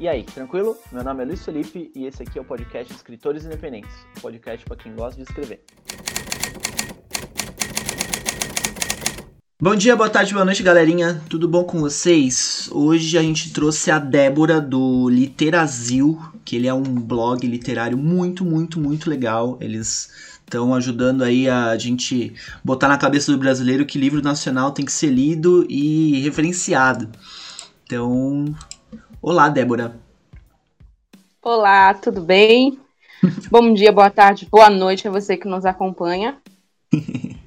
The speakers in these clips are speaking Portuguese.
E aí, tranquilo? Meu nome é Luiz Felipe e esse aqui é o podcast Escritores Independentes, um podcast para quem gosta de escrever. Bom dia, boa tarde, boa noite, galerinha. Tudo bom com vocês? Hoje a gente trouxe a Débora do Literazil, que ele é um blog literário muito, muito, muito legal. Eles estão ajudando aí a gente botar na cabeça do brasileiro que livro nacional tem que ser lido e referenciado. Então, olá, Débora. Olá, tudo bem? Bom dia, boa tarde, boa noite a você que nos acompanha.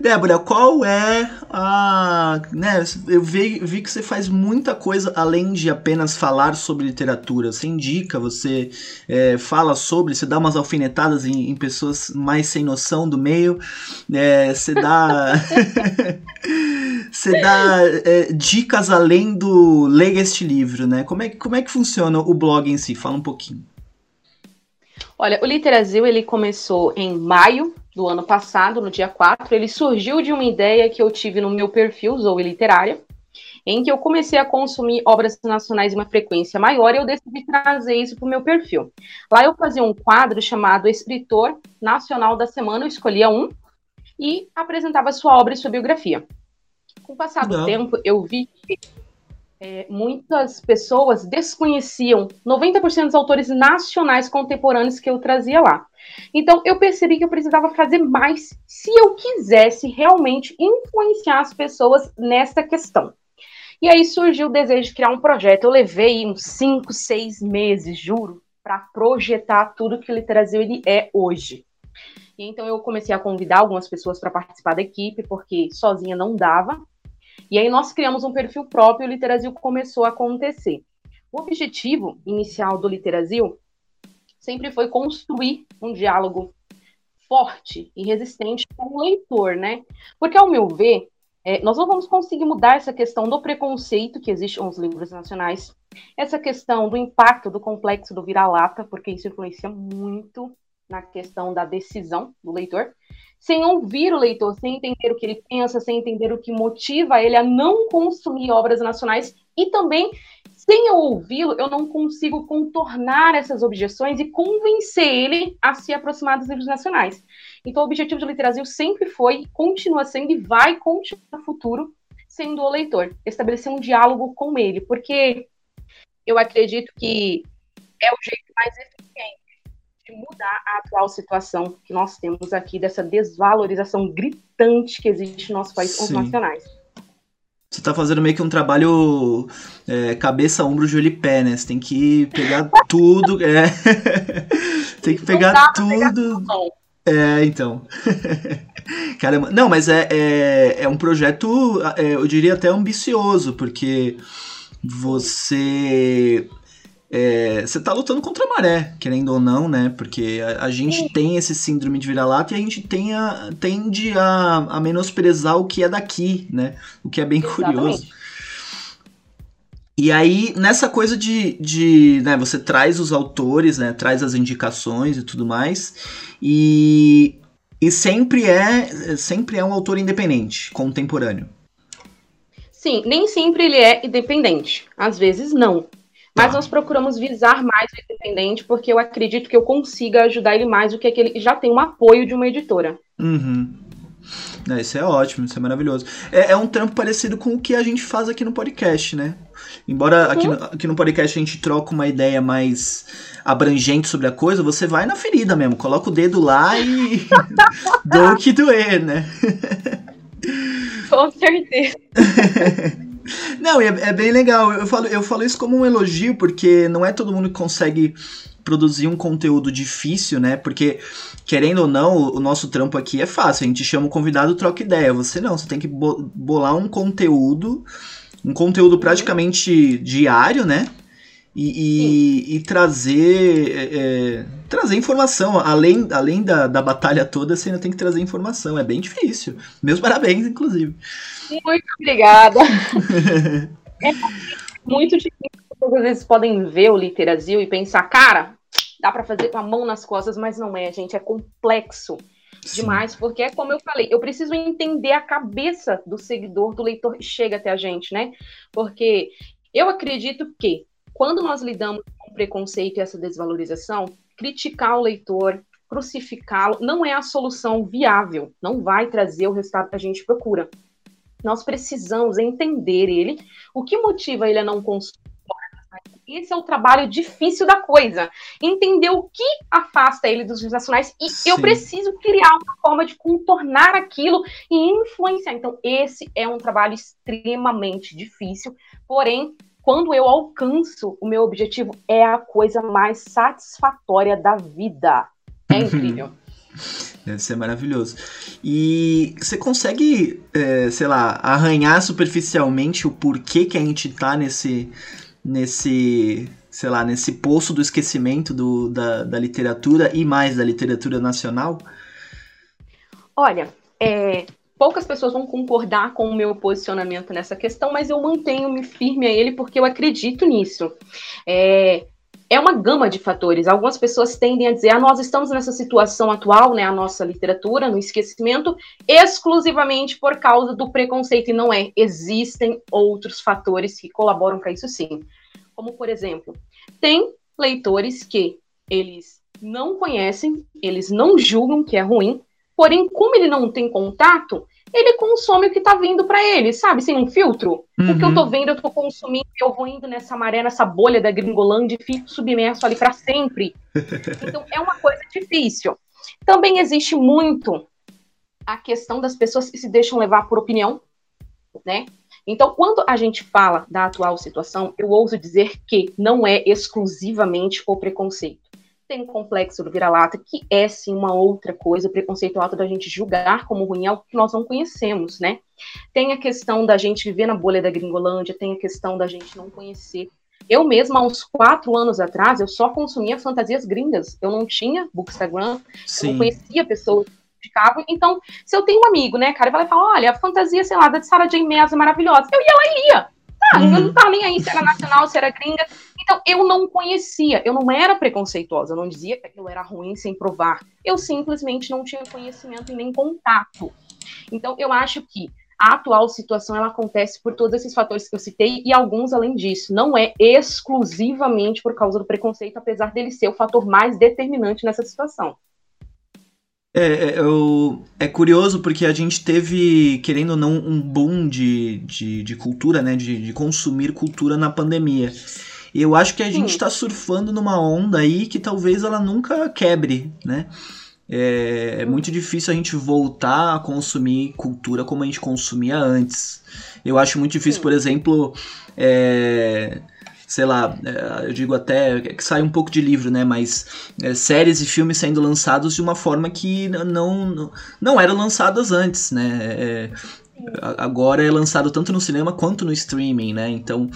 Débora, qual é a. Né, eu vi, vi que você faz muita coisa além de apenas falar sobre literatura. Você indica, você é, fala sobre, você dá umas alfinetadas em, em pessoas mais sem noção do meio, é, você dá. você dá é, dicas além do leia este livro, né? Como é, como é que funciona o blog em si? Fala um pouquinho. Olha, o Literazil ele começou em maio do ano passado, no dia 4. Ele surgiu de uma ideia que eu tive no meu perfil Zoe Literária, em que eu comecei a consumir obras nacionais em uma frequência maior e eu decidi trazer isso para o meu perfil. Lá eu fazia um quadro chamado Escritor Nacional da Semana, eu escolhia um e apresentava sua obra e sua biografia. Com o passar do tempo, eu vi que é, muitas pessoas desconheciam 90% dos autores nacionais contemporâneos que eu trazia lá. Então, eu percebi que eu precisava fazer mais se eu quisesse realmente influenciar as pessoas nessa questão. E aí surgiu o desejo de criar um projeto. Eu levei uns 5, 6 meses, juro, para projetar tudo que o Literasil ele é hoje. E então eu comecei a convidar algumas pessoas para participar da equipe, porque sozinha não dava. E aí nós criamos um perfil próprio e o Literazil começou a acontecer. O objetivo inicial do Literazil sempre foi construir um diálogo forte e resistente com o leitor, né? Porque, ao meu ver, é, nós não vamos conseguir mudar essa questão do preconceito que existe nos livros nacionais, essa questão do impacto do complexo do vira-lata, porque isso influencia muito na questão da decisão do leitor, sem ouvir o leitor, sem entender o que ele pensa, sem entender o que motiva ele a não consumir obras nacionais e também sem eu ouvi-lo, eu não consigo contornar essas objeções e convencer ele a se aproximar dos livros nacionais. Então, o objetivo do Literazil sempre foi, continua sendo e vai continuar no futuro sendo o leitor, estabelecer um diálogo com ele, porque eu acredito que é o jeito mais eficiente de mudar a atual situação que nós temos aqui, dessa desvalorização gritante que existe no nosso país com os nacionais. Você tá fazendo meio que um trabalho é, cabeça, ombro, joelho e pé, né? Você tem que pegar tudo. É. tem que pegar tudo. é, então. Caramba. Não, mas é, é, é um projeto, é, eu diria até ambicioso, porque você é, você tá lutando contra a maré, querendo ou não, né? Porque a, a gente tem esse síndrome de vira-lata e a gente tem a, tende a, a menosprezar o que é daqui, né? O que é bem Exatamente. curioso. E aí, nessa coisa de, de né, você traz os autores, né, traz as indicações e tudo mais, e, e sempre é sempre é um autor independente, contemporâneo. Sim, nem sempre ele é independente, às vezes não. Mas tá. nós procuramos visar mais o independente, porque eu acredito que eu consiga ajudar ele mais do que aquele já tem um apoio de uma editora. Uhum. É, isso é ótimo, isso é maravilhoso. É, é, um trampo parecido com o que a gente faz aqui no podcast, né? Embora aqui no, aqui no podcast a gente troca uma ideia mais abrangente sobre a coisa, você vai na ferida mesmo, coloca o dedo lá e dou o que doer, né? Com certeza. Não, é, é, bem legal. Eu falo, eu falo isso como um elogio, porque não é todo mundo que consegue produzir um conteúdo difícil, né? Porque, querendo ou não, o nosso trampo aqui é fácil. A gente chama o convidado, troca ideia. Você não, você tem que bolar um conteúdo, um conteúdo praticamente diário, né? E, e, e trazer é, é, trazer informação. Além, além da, da batalha toda, você ainda tem que trazer informação. É bem difícil. Meus parabéns, inclusive. Muito obrigada. é muito difícil. Às vezes podem ver o Literazil e pensar, cara, dá para fazer com a mão nas costas, mas não é, gente. É complexo Sim. demais, porque é como eu falei, eu preciso entender a cabeça do seguidor, do leitor que chega até a gente, né? Porque eu acredito que quando nós lidamos com preconceito e essa desvalorização, criticar o leitor, crucificá-lo, não é a solução viável, não vai trazer o resultado que a gente procura. Nós precisamos entender ele, o que motiva ele a não consumir. Esse é o trabalho difícil da coisa. Entender o que afasta ele dos nacionais e Sim. eu preciso criar uma forma de contornar aquilo e influenciar. Então, esse é um trabalho extremamente difícil, porém, quando eu alcanço o meu objetivo, é a coisa mais satisfatória da vida. É incrível. Deve ser maravilhoso. E você consegue, é, sei lá, arranhar superficialmente o porquê que a gente tá nesse, nesse, sei lá, nesse poço do esquecimento do, da, da literatura e mais da literatura nacional? Olha, é, poucas pessoas vão concordar com o meu posicionamento nessa questão, mas eu mantenho-me firme a ele porque eu acredito nisso. É, é uma gama de fatores. Algumas pessoas tendem a dizer: ah, nós estamos nessa situação atual, né, a nossa literatura, no esquecimento, exclusivamente por causa do preconceito. E não é. Existem outros fatores que colaboram para isso sim. Como, por exemplo, tem leitores que eles não conhecem, eles não julgam que é ruim, porém, como ele não tem contato, ele consome o que tá vindo para ele, sabe? Sem um filtro. Uhum. O que eu tô uhum. vendo, eu tô consumindo, eu vou indo nessa maré, nessa bolha da gringolândia e fico submerso ali para sempre. Então, é uma coisa difícil. Também existe muito a questão das pessoas que se deixam levar por opinião, né? Então, quando a gente fala da atual situação, eu ouso dizer que não é exclusivamente o preconceito tem o complexo do vira-lata, que é sim uma outra coisa, o preconceito alto da gente julgar como ruim algo que nós não conhecemos, né? Tem a questão da gente viver na bolha da gringolândia, tem a questão da gente não conhecer. Eu mesma, há uns quatro anos atrás, eu só consumia fantasias gringas. Eu não tinha bookstagram, eu não conhecia pessoas de cabo. Então, se eu tenho um amigo, né, cara, e vai falar, olha, a fantasia, sei lá, da de Sarah J. Maas é maravilhosa. Eu ia lá e lia. Ah, uhum. eu não tava nem aí se era nacional, se era gringa. Então, eu não conhecia, eu não era preconceituosa, eu não dizia que aquilo era ruim sem provar. Eu simplesmente não tinha conhecimento e nem contato. Então, eu acho que a atual situação ela acontece por todos esses fatores que eu citei e alguns além disso. Não é exclusivamente por causa do preconceito, apesar dele ser o fator mais determinante nessa situação. É, é, eu, é curioso porque a gente teve, querendo ou não, um boom de, de, de cultura, né? De, de consumir cultura na pandemia. E eu acho que a gente está surfando numa onda aí que talvez ela nunca quebre, né? É, é, muito difícil a gente voltar a consumir cultura como a gente consumia antes. Eu acho muito difícil, por exemplo, é, sei lá, é, eu digo até que sai um pouco de livro, né? Mas é, séries e filmes sendo lançados de uma forma que não, não eram lançadas antes, né? É, agora é lançado tanto no cinema quanto no streaming, né? Então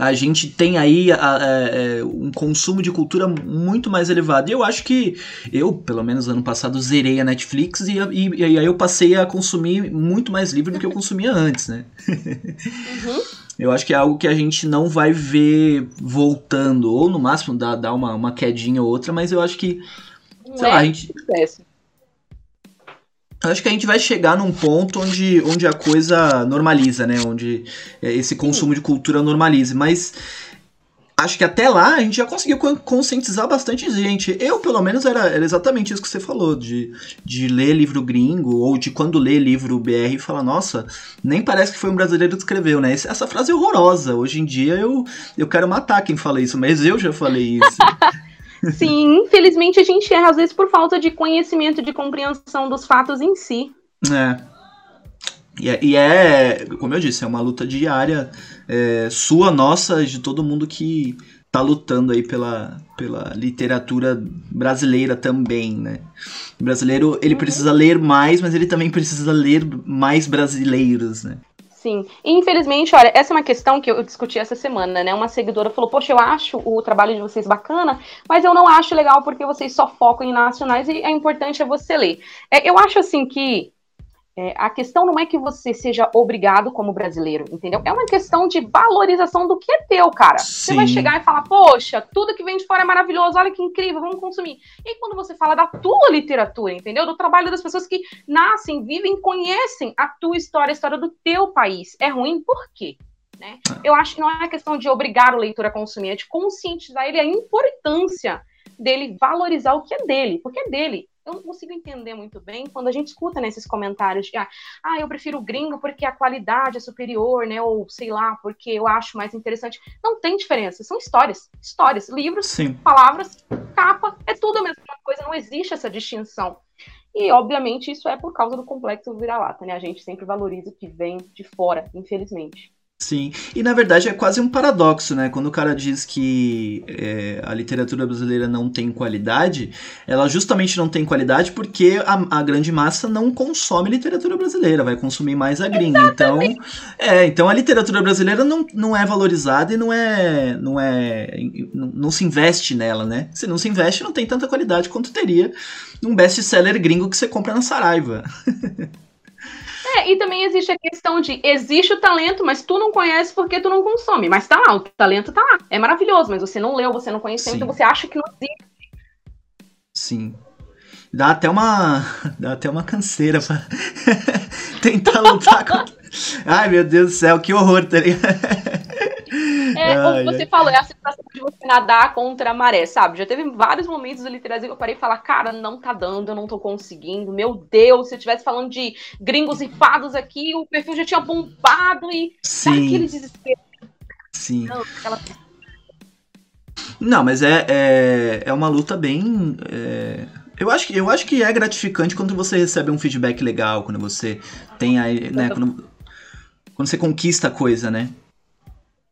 a gente tem aí a, a, a, é, um consumo de cultura muito mais elevado. E eu acho que eu, pelo menos ano passado, zerei a Netflix e, e, e aí eu passei a consumir muito mais livro do que eu consumia antes, né? Uhum. Eu acho que é algo que a gente não vai ver voltando, ou no máximo dar, uma, uma quedinha ou outra, mas eu acho que. Sei é lá, a gente. Acho que a gente vai chegar num ponto onde, onde a coisa normaliza, né? Onde é, esse consumo de cultura normalize. Mas acho que até lá a gente já conseguiu conscientizar bastante gente. Eu, pelo menos, era, era, exatamente isso que você falou, de, de ler livro gringo, ou de quando lê livro BR e falar, nossa, nem parece que foi um brasileiro que escreveu, né? Essa frase é horrorosa. Hoje em dia eu, eu quero matar quem fala isso, mas eu já falei isso. Sim, infelizmente a gente erra, às vezes, por falta de conhecimento, de compreensão dos fatos em si. É. E é, e é, como eu disse, é uma luta diária é, sua, nossa, de todo mundo que tá lutando aí pela, pela literatura brasileira também, né? O brasileiro, ele uhum. precisa ler mais, mas ele também precisa ler mais brasileiros, né? Sim. E, infelizmente, olha, essa é uma questão que eu discuti essa semana, né? Uma seguidora falou, poxa, eu acho o trabalho de vocês bacana, mas eu não acho legal porque vocês só focam em nacionais e é importante é você ler. É, eu acho, assim, que é, a questão não é que você seja obrigado como brasileiro, entendeu? É uma questão de valorização do que é teu, cara. Sim. Você vai chegar e falar, poxa, tudo que vem de fora é maravilhoso, olha que incrível, vamos consumir. E quando você fala da tua literatura, entendeu? Do trabalho das pessoas que nascem, vivem, conhecem a tua história, a história do teu país. É ruim por quê? Né? Ah. Eu acho que não é questão de obrigar o leitor a consumir, é de conscientizar ele a importância dele valorizar o que é dele, porque é dele. Eu não consigo entender muito bem quando a gente escuta nesses comentários de ah, ah, eu prefiro o gringo porque a qualidade é superior, né? Ou sei lá, porque eu acho mais interessante. Não tem diferença, são histórias. Histórias, livros, Sim. palavras, capa, é tudo a mesma coisa, não existe essa distinção. E, obviamente, isso é por causa do complexo vira-lata, né? A gente sempre valoriza o que vem de fora, infelizmente. Sim, e na verdade é quase um paradoxo, né? Quando o cara diz que é, a literatura brasileira não tem qualidade, ela justamente não tem qualidade porque a, a, grande massa não consome literatura brasileira, vai consumir mais a gringa. Então, é, então a literatura brasileira não, não é valorizada e não é, não é, não, não se investe nela, né? Se não se investe, não tem tanta qualidade quanto teria um best-seller gringo que você compra na Saraiva. É, e também existe a questão de existe o talento, mas tu não conhece porque tu não consome. Mas tá lá, o talento tá lá. É maravilhoso, mas você não leu, você não conheceu, então você acha que não existe. Sim. Dá até uma. Dá até uma canseira pra tentar lutar com. Ai, meu Deus do céu, que horror, tá ligado? É, ai, como você ai. falou, é a sensação de você nadar contra a maré, sabe? Já teve vários momentos ali literatura que eu parei e falar, cara, não tá dando, eu não tô conseguindo. Meu Deus, se eu estivesse falando de gringos ripados aqui, o perfil já tinha bombado e Sim. aquele desespero. Sim. Não, aquela... não mas é, é, é uma luta bem. É... Eu acho, que, eu acho que é gratificante quando você recebe um feedback legal, quando você tem aí, né? Quando, quando você conquista a coisa, né?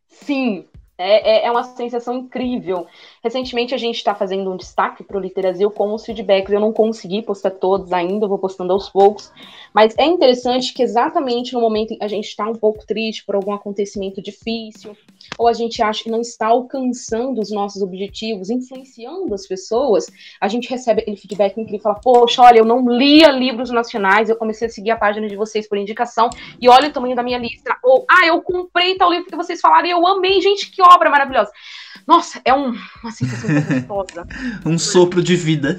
Sim, é, é, é, uma sensação incrível. Recentemente a gente está fazendo um destaque para o Literasil com os feedbacks. Eu não consegui postar todos ainda, vou postando aos poucos. Mas é interessante que exatamente no momento em que a gente está um pouco triste por algum acontecimento difícil, ou a gente acha que não está alcançando os nossos objetivos, influenciando as pessoas, a gente recebe aquele feedback incrível, fala, poxa, olha, eu não lia livros nacionais, eu comecei a seguir a página de vocês por indicação, e olha o tamanho da minha lista. Ou, ah, eu comprei tal livro que vocês falaram e eu amei, gente, que obra maravilhosa. Nossa, é um, uma sensação gostosa. um sopro de vida.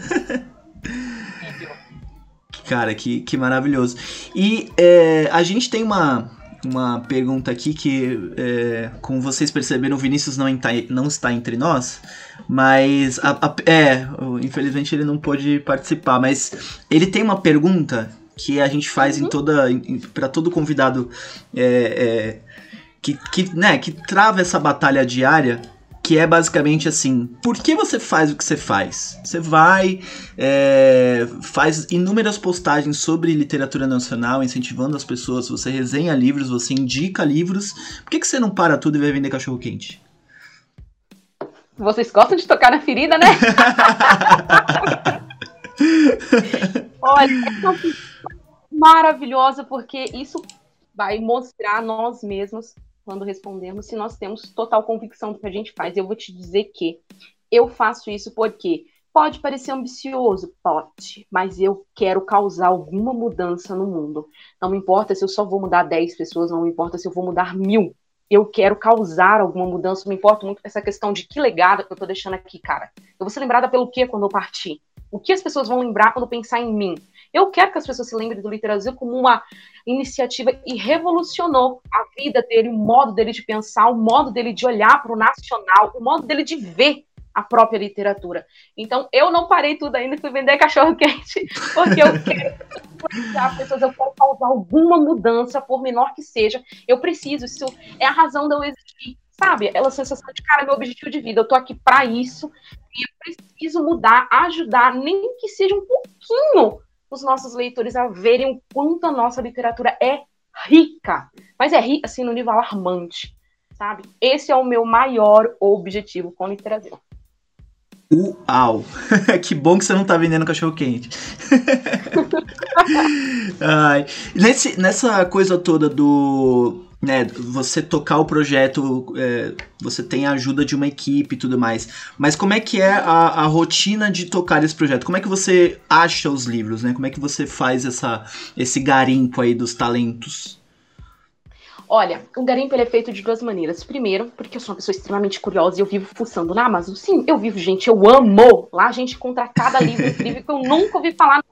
Cara, que, que maravilhoso. E é, a gente tem uma, uma pergunta aqui que, é, como vocês perceberam, o Vinícius não, está, não está entre nós, mas a, a, é, infelizmente ele não pôde participar, mas ele tem uma pergunta que a gente faz uhum. em toda para todo convidado é, é, que, que, né, que trava essa batalha diária que é basicamente assim: por que você faz o que você faz? Você vai, é, faz inúmeras postagens sobre literatura nacional, incentivando as pessoas, você resenha livros, você indica livros. Por que, que você não para tudo e vai vender cachorro quente? Vocês gostam de tocar na ferida, né? Olha, é maravilhosa porque isso vai mostrar nós mesmos quando respondemos se nós temos total convicção do que a gente faz. Eu vou te dizer que eu faço isso porque pode parecer ambicioso, pode, mas eu quero causar alguma mudança no mundo. Não me importa se eu só vou mudar 10 pessoas, não me importa se eu vou mudar mil. Eu quero causar alguma mudança, me importa muito essa questão de que legado que eu tô deixando aqui, cara. Eu vou ser lembrada pelo quê quando eu partir? O que as pessoas vão lembrar quando pensar em mim? Eu quero que as pessoas se lembrem do Literasil como uma iniciativa e revolucionou a vida dele, o modo dele de pensar, o modo dele de olhar para o nacional, o modo dele de ver a própria literatura. Então, eu não parei tudo ainda, fui vender cachorro quente, porque eu quero influenciar pessoas, eu quero causar alguma mudança, por menor que seja. Eu preciso, isso é a razão de eu existir, sabe? Aquela sensação de, cara, meu objetivo de vida, eu tô aqui para isso, e eu preciso mudar, ajudar, nem que seja um pouquinho os nossos leitores a verem o quanto a nossa literatura é rica. Mas é rica, assim, no nível alarmante, sabe? Esse é o meu maior objetivo com o Literasil. Uau! que bom que você não tá vendendo cachorro quente. Ai, nesse, nessa coisa toda do né, você tocar o projeto, é, você tem a ajuda de uma equipe e tudo mais. Mas como é que é a, a, rotina de tocar esse projeto? Como é que você acha os livros, né? Como é que você faz essa, esse garimpo aí dos talentos? Olha, o garimpo é feito de duas maneiras. Primeiro, porque eu sou uma pessoa extremamente curiosa e eu vivo fuçando na Amazon. Sim, eu vivo, gente, eu amo. Lá a gente encontra cada livro incrível que eu nunca ouvi falar.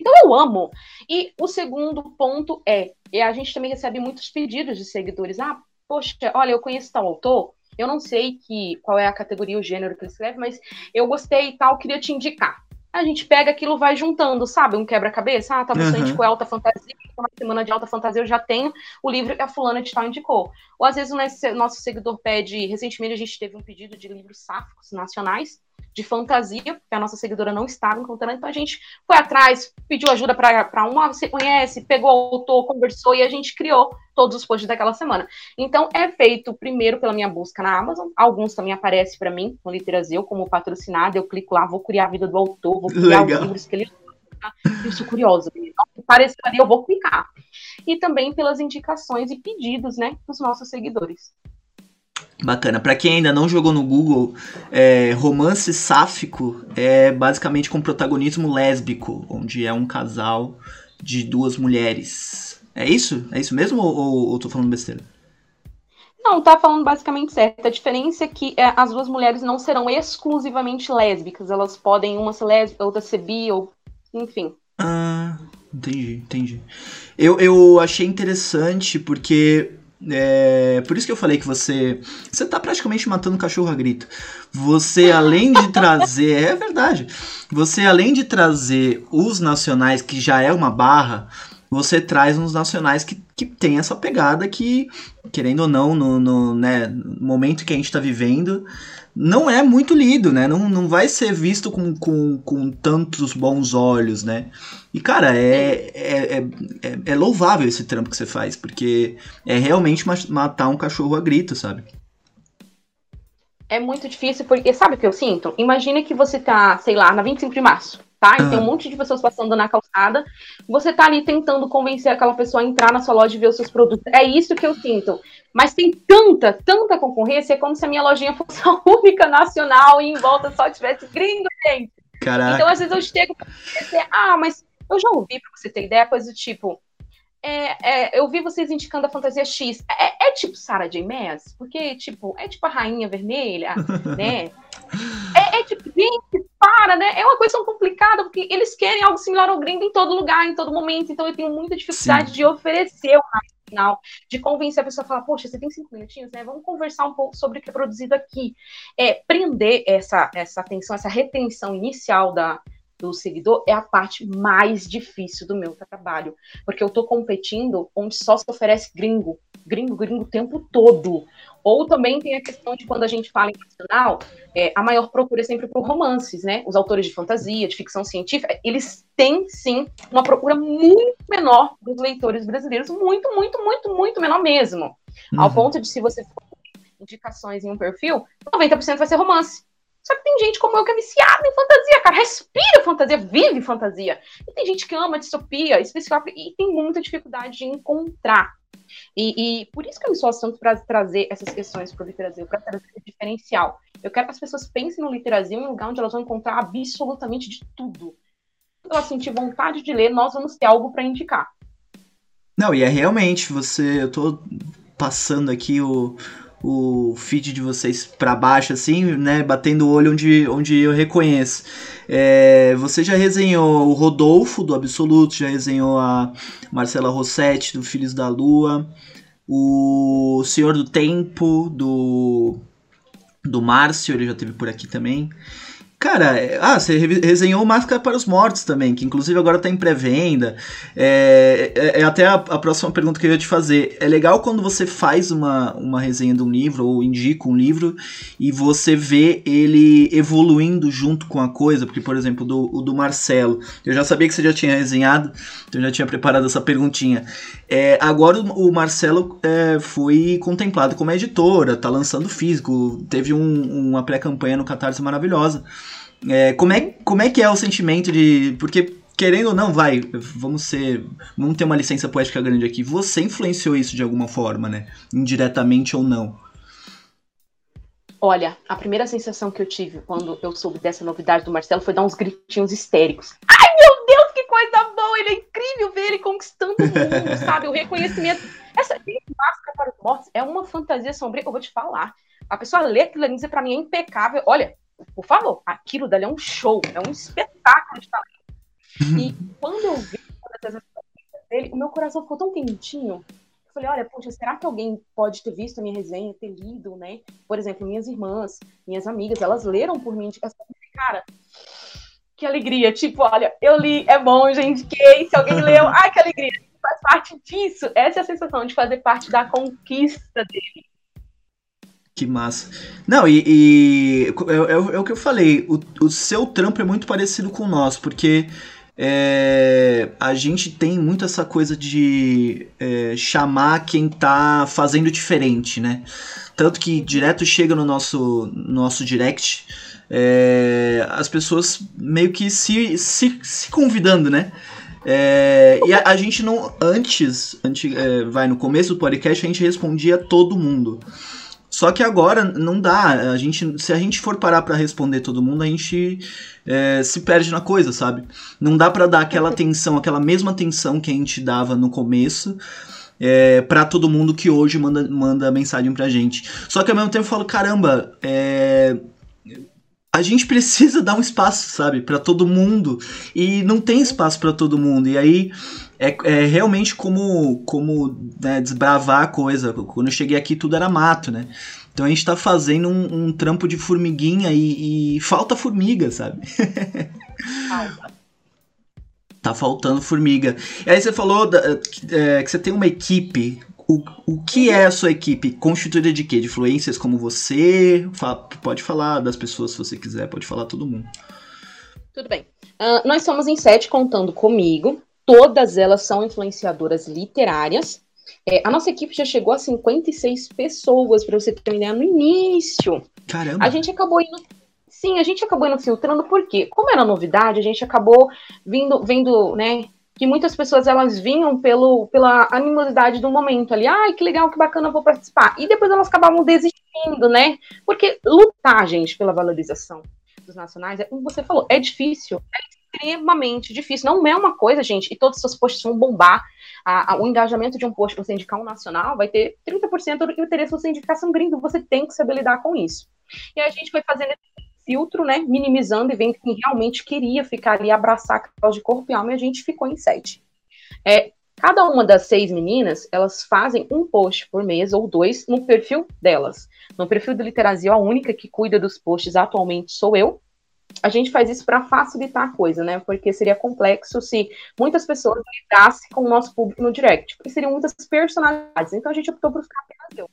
Então eu amo. E o segundo ponto é, a gente também recebe muitos pedidos de seguidores. Ah, poxa, olha, eu conheço tal autor, eu não sei que, qual é a categoria, o gênero que ele escreve, mas eu gostei e tal, queria te indicar. A gente pega aquilo vai juntando, sabe? Um quebra-cabeça. Ah, tá, você uhum. indicou alta fantasia, uma semana de alta fantasia eu já tenho o livro que a fulana de tal indicou. Ou às vezes o nosso seguidor pede, recentemente a gente teve um pedido de livros sáficos nacionais, de fantasia, porque a nossa seguidora não estava encontrando, então a gente foi atrás, pediu ajuda para uma, você conhece, pegou o autor, conversou e a gente criou todos os posts daquela semana. Então é feito primeiro pela minha busca na Amazon, alguns também aparecem para mim no Literazil como patrocinado, eu clico lá, vou criar a vida do autor, vou criar Legal. os livros que ele eu sou curiosa, apareceu ali, eu vou clicar. E também pelas indicações e pedidos, né, dos nossos seguidores. Bacana. Para quem ainda não jogou no Google, é, romance sáfico é basicamente com protagonismo lésbico, onde é um casal de duas mulheres. É isso? É isso mesmo ou, ou, ou tô falando besteira? Não, tá falando basicamente certo. A diferença é que é, as duas mulheres não serão exclusivamente lésbicas. Elas podem uma ser lésbica, outra ser bi, ou enfim. Ah, entendi, entendi. Eu, eu achei interessante porque é, por isso que eu falei que você. Você tá praticamente matando cachorro a grito. Você, além de trazer. É verdade. Você, além de trazer os nacionais, que já é uma barra, você traz uns nacionais que, que tem essa pegada que, querendo ou não, no, no né, momento que a gente está vivendo, não é muito lido, né? Não, não vai ser visto com, com, com tantos bons olhos, né? E, cara, é, é, é, é, louvável esse trampo que você faz, porque é realmente matar um cachorro a grito, sabe? É muito difícil, porque sabe o que eu sinto? Imagina que você tá, sei lá, na 25 de março, tá? E tem um monte de pessoas passando na calçada, você tá ali tentando convencer aquela pessoa a entrar na sua loja e ver os seus produtos. É isso que eu sinto. Mas tem tanta, tanta concorrência, é como se a minha lojinha fosse a única nacional e em volta só tivesse gringo, gente. Caraca. Então, às vezes, eu chego pra dizer, ah, mas eu já ouvi, pra você ter ideia, coisa do tipo. É, é, eu vi vocês indicando a fantasia X. É, é tipo Sarah J. Maas? Porque, tipo, é tipo a Rainha Vermelha, né? É, é, tipo, gente, para, né? É uma coisa tão complicada, porque eles querem algo similar ao gringo em todo lugar, em todo momento. Então eu tenho muita dificuldade Sim. de oferecer uma final, de convencer a pessoa a falar, poxa, você tem cinco minutinhos, né? Vamos conversar um pouco sobre o que é produzido aqui. É, prender essa, essa atenção, essa retenção inicial da, do seguidor é a parte mais difícil do meu trabalho, porque eu estou competindo onde só se oferece gringo, gringo, gringo o tempo todo. Ou também tem a questão de quando a gente fala em nacional, é, a maior procura é sempre por romances, né? Os autores de fantasia, de ficção científica, eles têm sim uma procura muito menor dos leitores brasileiros, muito, muito, muito, muito menor mesmo. Uhum. Ao ponto de se você for indicações em um perfil, 90% vai ser romance. Só que tem gente como eu que é viciada em fantasia, cara, respira fantasia, vive fantasia. E tem gente que ama distopia, especificamente, e tem muita dificuldade de encontrar. E, e, por isso que eu me esforço tanto para trazer essas questões para o Literazil, para trazer esse diferencial. Eu quero que as pessoas pensem no Literazil em um lugar onde elas vão encontrar absolutamente de tudo. Quando elas sentir vontade de ler, nós vamos ter algo para indicar. Não, e é realmente, você. Eu tô passando aqui o, o feed de vocês para baixo, assim, né? Batendo o olho onde, onde eu reconheço. É, você já resenhou o Rodolfo, do Absoluto, já resenhou a Marcela Rossetti, do Filhos da Lua, o Senhor do Tempo, do, do Márcio, ele já teve por aqui também. Cara, é, ah, você resenhou Máscara para os Mortos também, que inclusive agora está em pré-venda. É, é, é, até a, a, próxima pergunta que eu ia te fazer. É legal quando você faz uma, uma resenha de um livro, ou indica um livro, e você vê ele evoluindo junto com a coisa, porque, por exemplo, do, o do Marcelo, eu já sabia que você já tinha resenhado, então eu já tinha preparado essa perguntinha. É, agora o Marcelo é, foi contemplado como editora, tá lançando físico, teve um, uma pré-campanha no Catarse maravilhosa. É, como, é, como é que é o sentimento de. Porque, querendo ou não, vai, vamos ser. Vamos ter uma licença poética grande aqui. Você influenciou isso de alguma forma, né? Indiretamente ou não. Olha, a primeira sensação que eu tive quando eu soube dessa novidade do Marcelo foi dar uns gritinhos histéricos. Ai, meu Deus, que coisa boa! Ele é incrível ver ele conquistando o mundo, sabe? O reconhecimento. Essa máscara para os mortos é uma fantasia sombria que eu vou te falar. A pessoa lê aquilo ali e diz pra mim é impecável. Olha, por favor, aquilo dali é um show, é um espetáculo de talento. E quando eu vi dele, o meu coração ficou tão quentinho. falei, olha, poxa, será que alguém pode ter visto a minha resenha, ter lido, né? Por exemplo, minhas irmãs, minhas amigas, elas leram por mim indicação. Cara, que alegria. Tipo, olha, eu li, é bom, gente, que se alguém leu, ai, que alegria. Faz parte disso. Essa é a sensação de fazer parte da conquista dele. Que massa. Não, e, e é, é, é, o que eu falei, o, o seu trampo é muito parecido com o nosso, porque é, a gente tem muito essa coisa de é, chamar quem tá fazendo diferente, né? Tanto que direto chega no nosso, nosso direct é, as pessoas meio que se, se, se convidando, né? É, e a, a, gente não. Antes, antes é, vai, no começo do podcast, a gente respondia todo mundo. Só que agora não dá. A gente, se a gente for parar para responder todo mundo, a gente é, se perde na coisa, sabe? Não dá para dar aquela atenção, aquela mesma atenção que a gente dava no começo. É, para todo mundo que hoje manda, manda mensagem pra gente. Só que ao mesmo tempo eu falo, caramba, é, a gente precisa dar um espaço, sabe, para todo mundo e não tem espaço para todo mundo. E aí é, é realmente como, como né, desbravar a coisa. Quando eu cheguei aqui, tudo era mato, né? Então a gente tá fazendo um, um trampo de formiguinha e, e falta formiga, sabe? Falta. tá faltando formiga. E aí você falou da, é, que você tem uma equipe. O, o que é a sua equipe? Constituída de quê? De influências como você? pode falar das pessoas se você quiser, pode falar todo mundo. Tudo bem. Uh, nós somos em sete, contando comigo todas elas são influenciadoras literárias. É, a nossa equipe já chegou a 56 pessoas, para você ter uma ideia, no início. Caramba! A gente acabou indo. Sim, a gente acabou indo filtrando, porque, como era novidade, a gente acabou vindo, vendo, né, que muitas pessoas elas vinham pelo, pela animosidade do momento ali. Ai, que legal, que bacana, vou participar. E depois elas acabavam desistindo, né? Porque lutar, gente, pela valorização dos nacionais, é como você falou, é difícil. É extremamente difícil. Não é uma coisa, gente, e todos os seus posts vão bombar. A, a, o engajamento de um post você indicar um nacional vai ter 30% do que teria se você indicasse um gringo. Você tem que saber lidar com isso. E a gente foi fazendo esse filtro, né? Minimizando e vendo quem realmente queria ficar ali, abraçar a causa de corpo e alma, e a gente ficou em sete. É, cada uma das seis meninas, elas fazem um post por mês ou dois no perfil delas. No perfil do Literazil, a única que cuida dos posts atualmente sou eu, a gente faz isso para facilitar a coisa, né? Porque seria complexo se muitas pessoas lidassem com o nosso público no direct, porque seriam muitas personalidades. Então a gente optou por ficar apenas eu.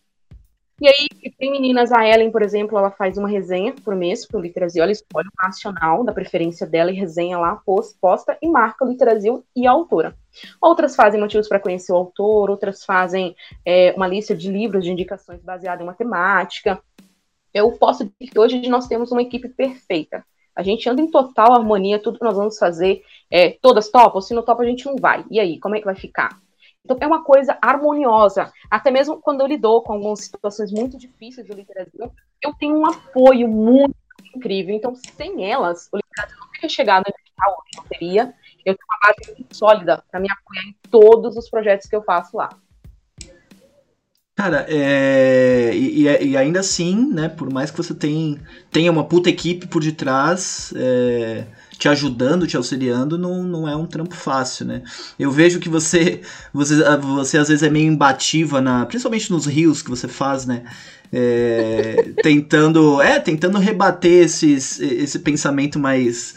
E aí, tem meninas, a Ellen, por exemplo, ela faz uma resenha por mês para o Literazil, ela escolhe o nacional da preferência dela e resenha lá, posta e marca o Literazil e a autora. Outras fazem motivos para conhecer o autor, outras fazem é, uma lista de livros de indicações baseada em uma temática. Eu posso dizer que hoje nós temos uma equipe perfeita. A gente anda em total harmonia, tudo que nós vamos fazer, é, todas topam, se não topa a gente não vai. E aí, como é que vai ficar? Então é uma coisa harmoniosa. Até mesmo quando eu lido com algumas situações muito difíceis do literatura, eu tenho um apoio muito incrível. Então, sem elas, o literatura não teria chegado onde está hoje, teria. Eu tenho uma base muito sólida para me apoiar em todos os projetos que eu faço lá. Cara, é... e, e, ainda assim, né, por mais que você tenha, tenha uma puta equipe por detrás, é... te ajudando, te auxiliando, não, não é um trampo fácil, né? Eu vejo que você, você, você às vezes é meio imbativa, na, principalmente nos rios que você faz, né? É... tentando, é, tentando rebater esses, esse pensamento mais,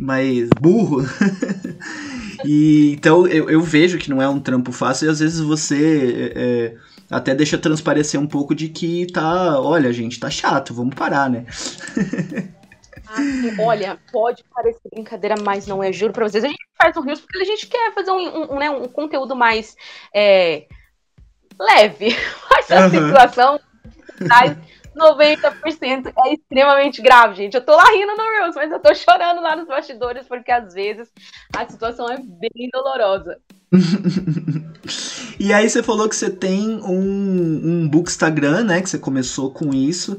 mais burro. e, então eu, eu vejo que não é um trampo fácil e às vezes você... É, até deixa transparecer um pouco de que tá, olha, gente, tá chato, vamos parar, né? Ah, olha, pode parecer brincadeira, mas não é, juro pra vocês. A gente faz um Rios porque a gente quer fazer um, um, né, um conteúdo mais é, leve. Mas a uhum. situação traz 90% é extremamente grave, gente. Eu tô lá rindo no Reels, mas eu tô chorando lá nos bastidores porque às vezes a situação é bem dolorosa. e aí você falou que você tem um, um Bookstagram, né? Que você começou com isso.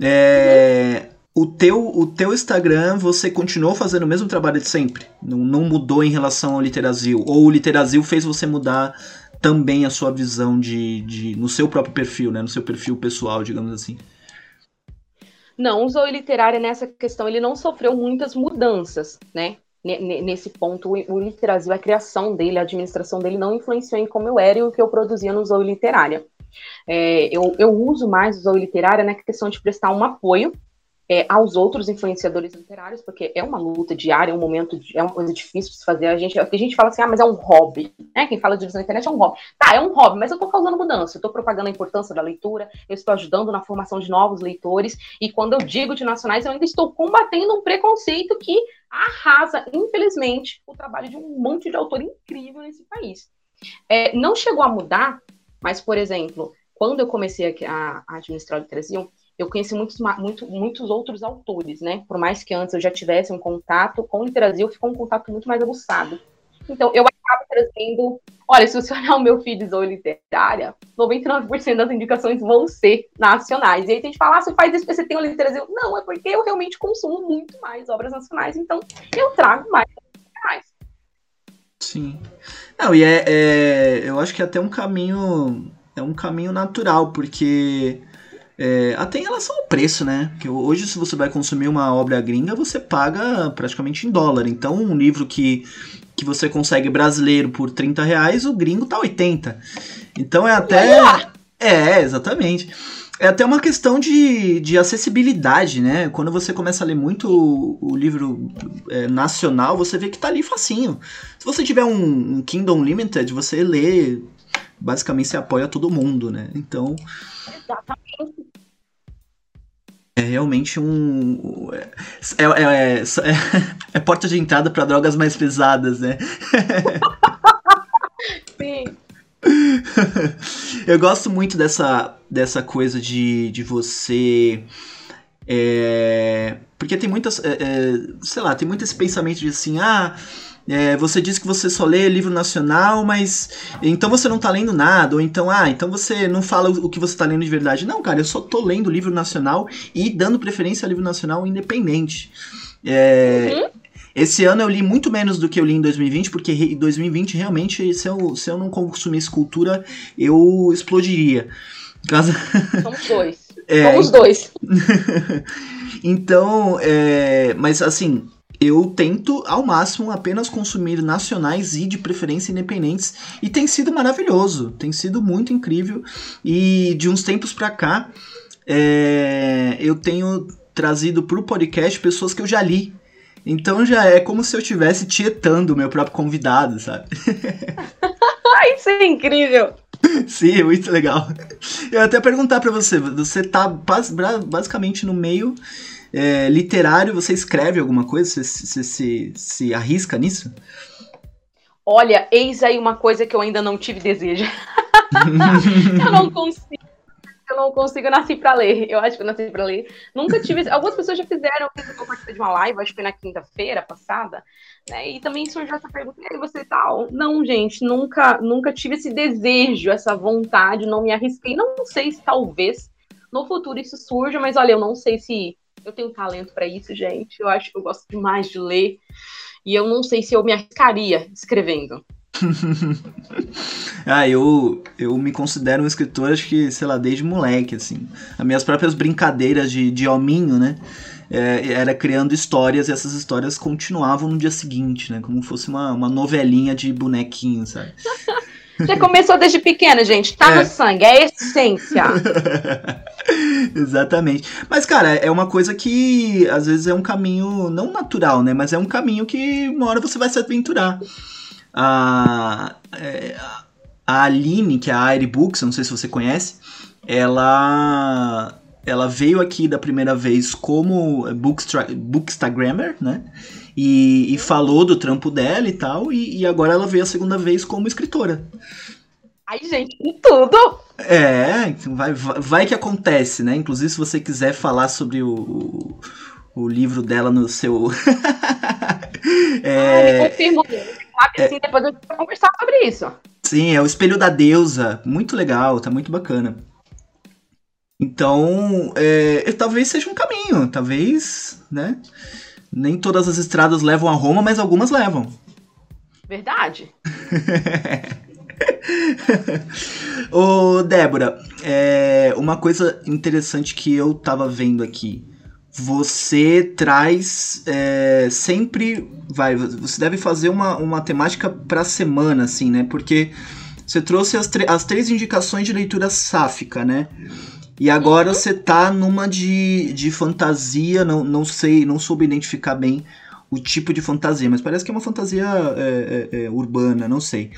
É, o, teu, o teu Instagram, você continuou fazendo o mesmo trabalho de sempre? Não, não mudou em relação ao Literazil? Ou o Literazil fez você mudar também a sua visão de, de no seu próprio perfil, né? No seu perfil pessoal, digamos assim? Não, o Zoe Literária nessa questão ele não sofreu muitas mudanças, né? Nesse ponto, o Literazil, a criação dele, a administração dele não influenciou em como eu era e o que eu produzia no Zoe Literária. É, eu, eu uso mais o Zoe Literária na questão de prestar um apoio é, aos outros influenciadores literários, porque é uma luta diária, é um momento, é uma coisa difícil de se fazer. A gente, a gente fala assim, ah, mas é um hobby, né? Quem fala de livros na internet é um hobby. Tá, é um hobby, mas eu estou causando mudança, eu estou propagando a importância da leitura, eu estou ajudando na formação de novos leitores, e quando eu digo de nacionais, eu ainda estou combatendo um preconceito que arrasa, infelizmente, o trabalho de um monte de autor incrível nesse país. É, não chegou a mudar, mas, por exemplo, quando eu comecei a, a administrar o Brasil, eu conheci muitos, muito, muitos outros autores, né? Por mais que antes eu já tivesse um contato com o Brasil, ficou um contato muito mais aguçado. Então, eu acabo trazendo. Olha, se você olhar o meu feed ou literária, 99% das indicações vão ser nacionais. E aí tem gente fala, ah, você faz isso porque você tem o literatura. Não, é porque eu realmente consumo muito mais obras nacionais, então eu trago mais nacionais. Sim. Não, e é, é, eu acho que é até um caminho. É um caminho natural, porque é, até em relação ao preço, né? Porque hoje, se você vai consumir uma obra gringa, você paga praticamente em dólar. Então, um livro que, que você consegue brasileiro por 30 reais, o gringo tá 80. Então é até. É, exatamente. É até uma questão de, de acessibilidade, né? Quando você começa a ler muito o, o livro é, nacional, você vê que tá ali facinho. Se você tiver um, um Kingdom Limited, você lê. Basicamente, você apoia todo mundo, né? Então. Exatamente. É realmente um. É, é, é, é, é porta de entrada para drogas mais pesadas, né? Sim. Eu gosto muito dessa, dessa coisa de, de você. É, porque tem muitas. É, sei lá, tem muito esse pensamento de assim, ah é, você diz que você só lê livro nacional, mas então você não tá lendo nada, ou então, ah, então você não fala o que você tá lendo de verdade. Não, cara, eu só tô lendo livro nacional e dando preferência a livro nacional independente. É, uhum. Esse ano eu li muito menos do que eu li em 2020, porque em 2020 realmente, se eu, se eu não consumisse cultura, eu explodiria. Somos dois. É, Somos dois. então, é, mas assim, eu tento ao máximo apenas consumir nacionais e de preferência independentes e tem sido maravilhoso, tem sido muito incrível e de uns tempos para cá é, eu tenho trazido para o podcast pessoas que eu já li. Então já é como se eu estivesse tietando o meu próprio convidado, sabe? Isso é incrível! Sim, é muito legal. Eu até perguntar para você, você tá basicamente no meio é, literário, você escreve alguma coisa? Você, se, arrisca nisso? Olha, eis aí uma coisa que eu ainda não tive desejo. eu não consigo. Eu não consigo, eu nasci pra ler. Eu acho que eu nasci pra ler. Nunca tive. Algumas pessoas já fizeram, eu de uma live, acho que foi na quinta-feira passada, né? E também surgiu essa pergunta, e aí você tal? Não, gente, nunca, nunca tive esse desejo, essa vontade, não me arrisquei. Não sei se talvez no futuro isso surja, mas olha, eu não sei se eu tenho talento para isso, gente. Eu acho que eu gosto demais de ler. E eu não sei se eu me arriscaria escrevendo. ah, eu, eu me considero um escritor, acho que, sei lá, desde moleque, assim. As minhas próprias brincadeiras de, de hominho, né? É, era criando histórias e essas histórias continuavam no dia seguinte, né? Como fosse uma, uma novelinha de bonequinho, sabe? Já começou desde pequena, gente. Tá é. no sangue, é essência. Exatamente. Mas, cara, é uma coisa que às vezes é um caminho não natural, né? Mas é um caminho que uma hora você vai se aventurar. A, é, a Aline, que é a Aire Books, não sei se você conhece, ela ela veio aqui da primeira vez como bookstagrammer, né? E, e, falou do trampo dela e tal, e, e agora ela veio a segunda vez como escritora. Ai, gente, tudo! É, então vai, vai que acontece, né? Inclusive, se você quiser falar sobre o, o livro dela no seu. é, ah, confirmo. É, assim, depois eu vou conversar sobre isso. Sim, é o Espelho da Deusa. Muito legal, tá muito bacana. Então, é, talvez seja um caminho, talvez, né? Nem todas as estradas levam a Roma, mas algumas levam. Verdade. Ô, Débora, é, uma coisa interessante que eu tava vendo aqui. você traz é, sempre. Vai, você deve fazer uma, uma temática pra semana, assim, né? Porque você trouxe as, as três indicações de leitura sáfica, né? E agora uhum. você tá numa de, de fantasia, não, não sei, não soube identificar bem o tipo de fantasia, mas parece que é uma fantasia é, é, é urbana, não sei.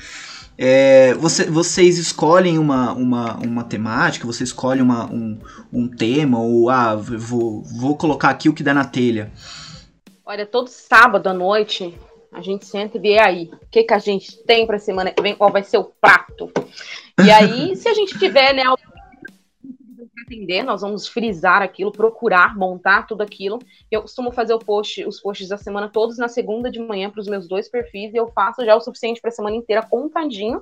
É, você, vocês escolhem uma, uma, uma temática, você escolhe uma, um, um tema, ou ah, vou, vou colocar aqui o que dá na telha. Olha, todo sábado à noite a gente senta e vê aí o que, que a gente tem para semana que vem, qual vai ser o prato. E aí, se a gente tiver né, atender, nós vamos frisar aquilo, procurar montar tudo aquilo. Eu costumo fazer o post, os posts da semana todos na segunda de manhã para os meus dois perfis e eu faço já o suficiente para a semana inteira contadinho.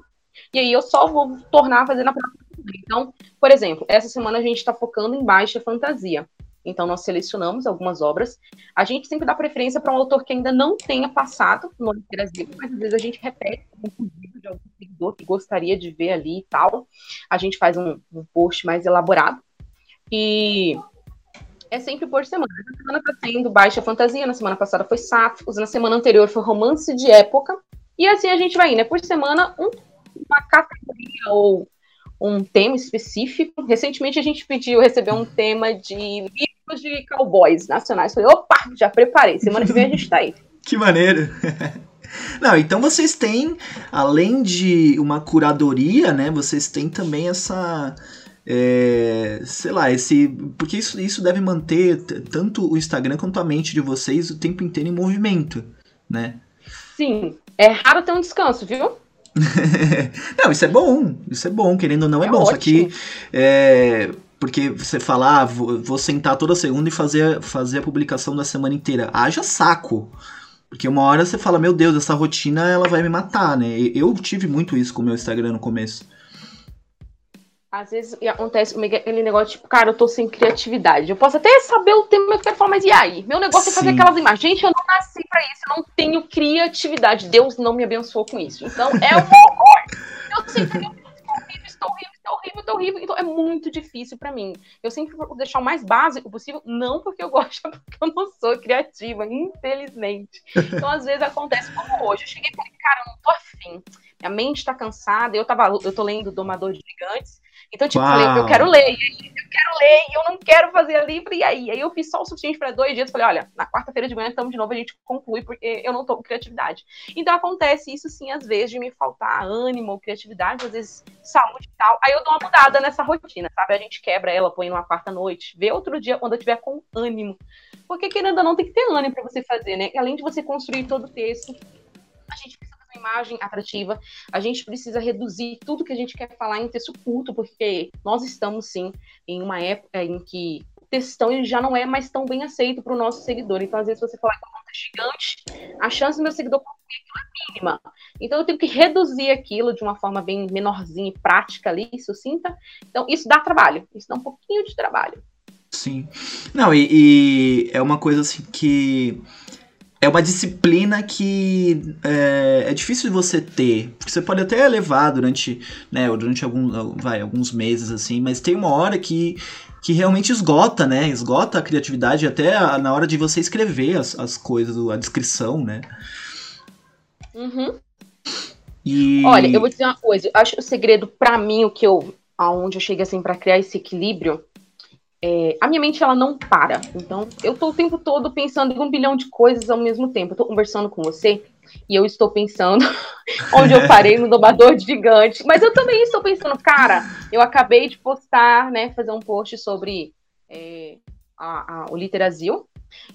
E aí eu só vou tornar a fazer na próxima. Então, por exemplo, essa semana a gente está focando em baixa fantasia. Então, nós selecionamos algumas obras. A gente sempre dá preferência para um autor que ainda não tenha passado no Brasil, mas às vezes a gente repete um pedido de algum seguidor que gostaria de ver ali e tal. A gente faz um, um post mais elaborado. E é sempre por semana. Na semana está sendo Baixa Fantasia, na semana passada foi Sáficos, na semana anterior foi Romance de Época. E assim a gente vai indo, é por semana um, uma categoria ou um tema específico. Recentemente a gente pediu receber um tema de livros de cowboys nacionais. Falei, opa, já preparei, semana que vem a gente está aí. Que maneiro! Não, então vocês têm, além de uma curadoria, né? Vocês têm também essa é, sei lá, esse. Porque isso, isso deve manter tanto o Instagram quanto a mente de vocês o tempo inteiro em movimento, né? Sim. É raro ter um descanso, viu? não, isso é bom. Isso é bom, querendo ou não é, é bom. Ótimo. Só que. É, porque você falar, ah, vou, vou sentar toda segunda e fazer, fazer a publicação da semana inteira. Haja saco. Porque uma hora você fala, meu Deus, essa rotina ela vai me matar, né? Eu tive muito isso com o meu Instagram no começo. Às vezes acontece comigo aquele negócio, tipo, cara, eu tô sem criatividade. Eu posso até saber o tema que eu quero falar, mas e aí? Meu negócio Sim. é fazer aquelas imagens. Gente, eu não nasci pra isso, eu não tenho criatividade. Deus não me abençoou com isso. Então, é um horror. Eu sei que eu estou horrível, estou horrível, estou horrível, estou horrível. Então, é muito difícil pra mim. Eu sempre vou deixar o mais básico possível, não porque eu gosto, é porque eu não sou criativa, infelizmente. Então, às vezes acontece como hoje. Eu cheguei e falei, cara, eu não tô afim. Minha mente tá cansada. Eu, tava, eu tô lendo Domador de Gigantes. Então, tipo, Uau. falei, eu quero ler, eu quero ler, e eu não quero fazer livro, e aí? Aí eu fiz só o suficiente para dois dias, falei, olha, na quarta-feira de manhã estamos de novo, a gente conclui, porque eu não tô com criatividade. Então acontece isso sim, às vezes, de me faltar ânimo criatividade, às vezes saúde e tal. Aí eu dou uma mudada nessa rotina, sabe? A gente quebra ela, põe numa quarta-noite, vê outro dia quando eu tiver com ânimo. Porque querendo ou não, tem que ter ânimo para você fazer, né? Além de você construir todo o texto, a gente precisa imagem atrativa, a gente precisa reduzir tudo que a gente quer falar em texto curto, porque nós estamos sim em uma época em que o textão já não é mais tão bem aceito para o nosso seguidor. Então, às vezes, você falar que é gigante, a chance do meu seguidor conseguir aquilo é mínima. Então, eu tenho que reduzir aquilo de uma forma bem menorzinha e prática ali, sucinta. Então, isso dá trabalho, isso dá um pouquinho de trabalho. Sim. Não, e, e é uma coisa assim que é uma disciplina que é, é, difícil de você ter. Porque você pode até levar durante, né, durante algum, vai, alguns meses, assim, mas tem uma hora que, que realmente esgota, né? Esgota a criatividade até a, na hora de você escrever as, as coisas, a descrição, né? Uhum. E... Olha, eu vou dizer uma coisa. Acho que o segredo, para mim, o que eu. aonde eu cheguei assim para criar esse equilíbrio é, a minha mente ela não para. Então, eu estou o tempo todo pensando em um bilhão de coisas ao mesmo tempo. Eu tô conversando com você e eu estou pensando onde eu parei no dobrador de gigante. Mas eu também estou pensando, cara, eu acabei de postar, né, fazer um post sobre é, a, a, o Literazil.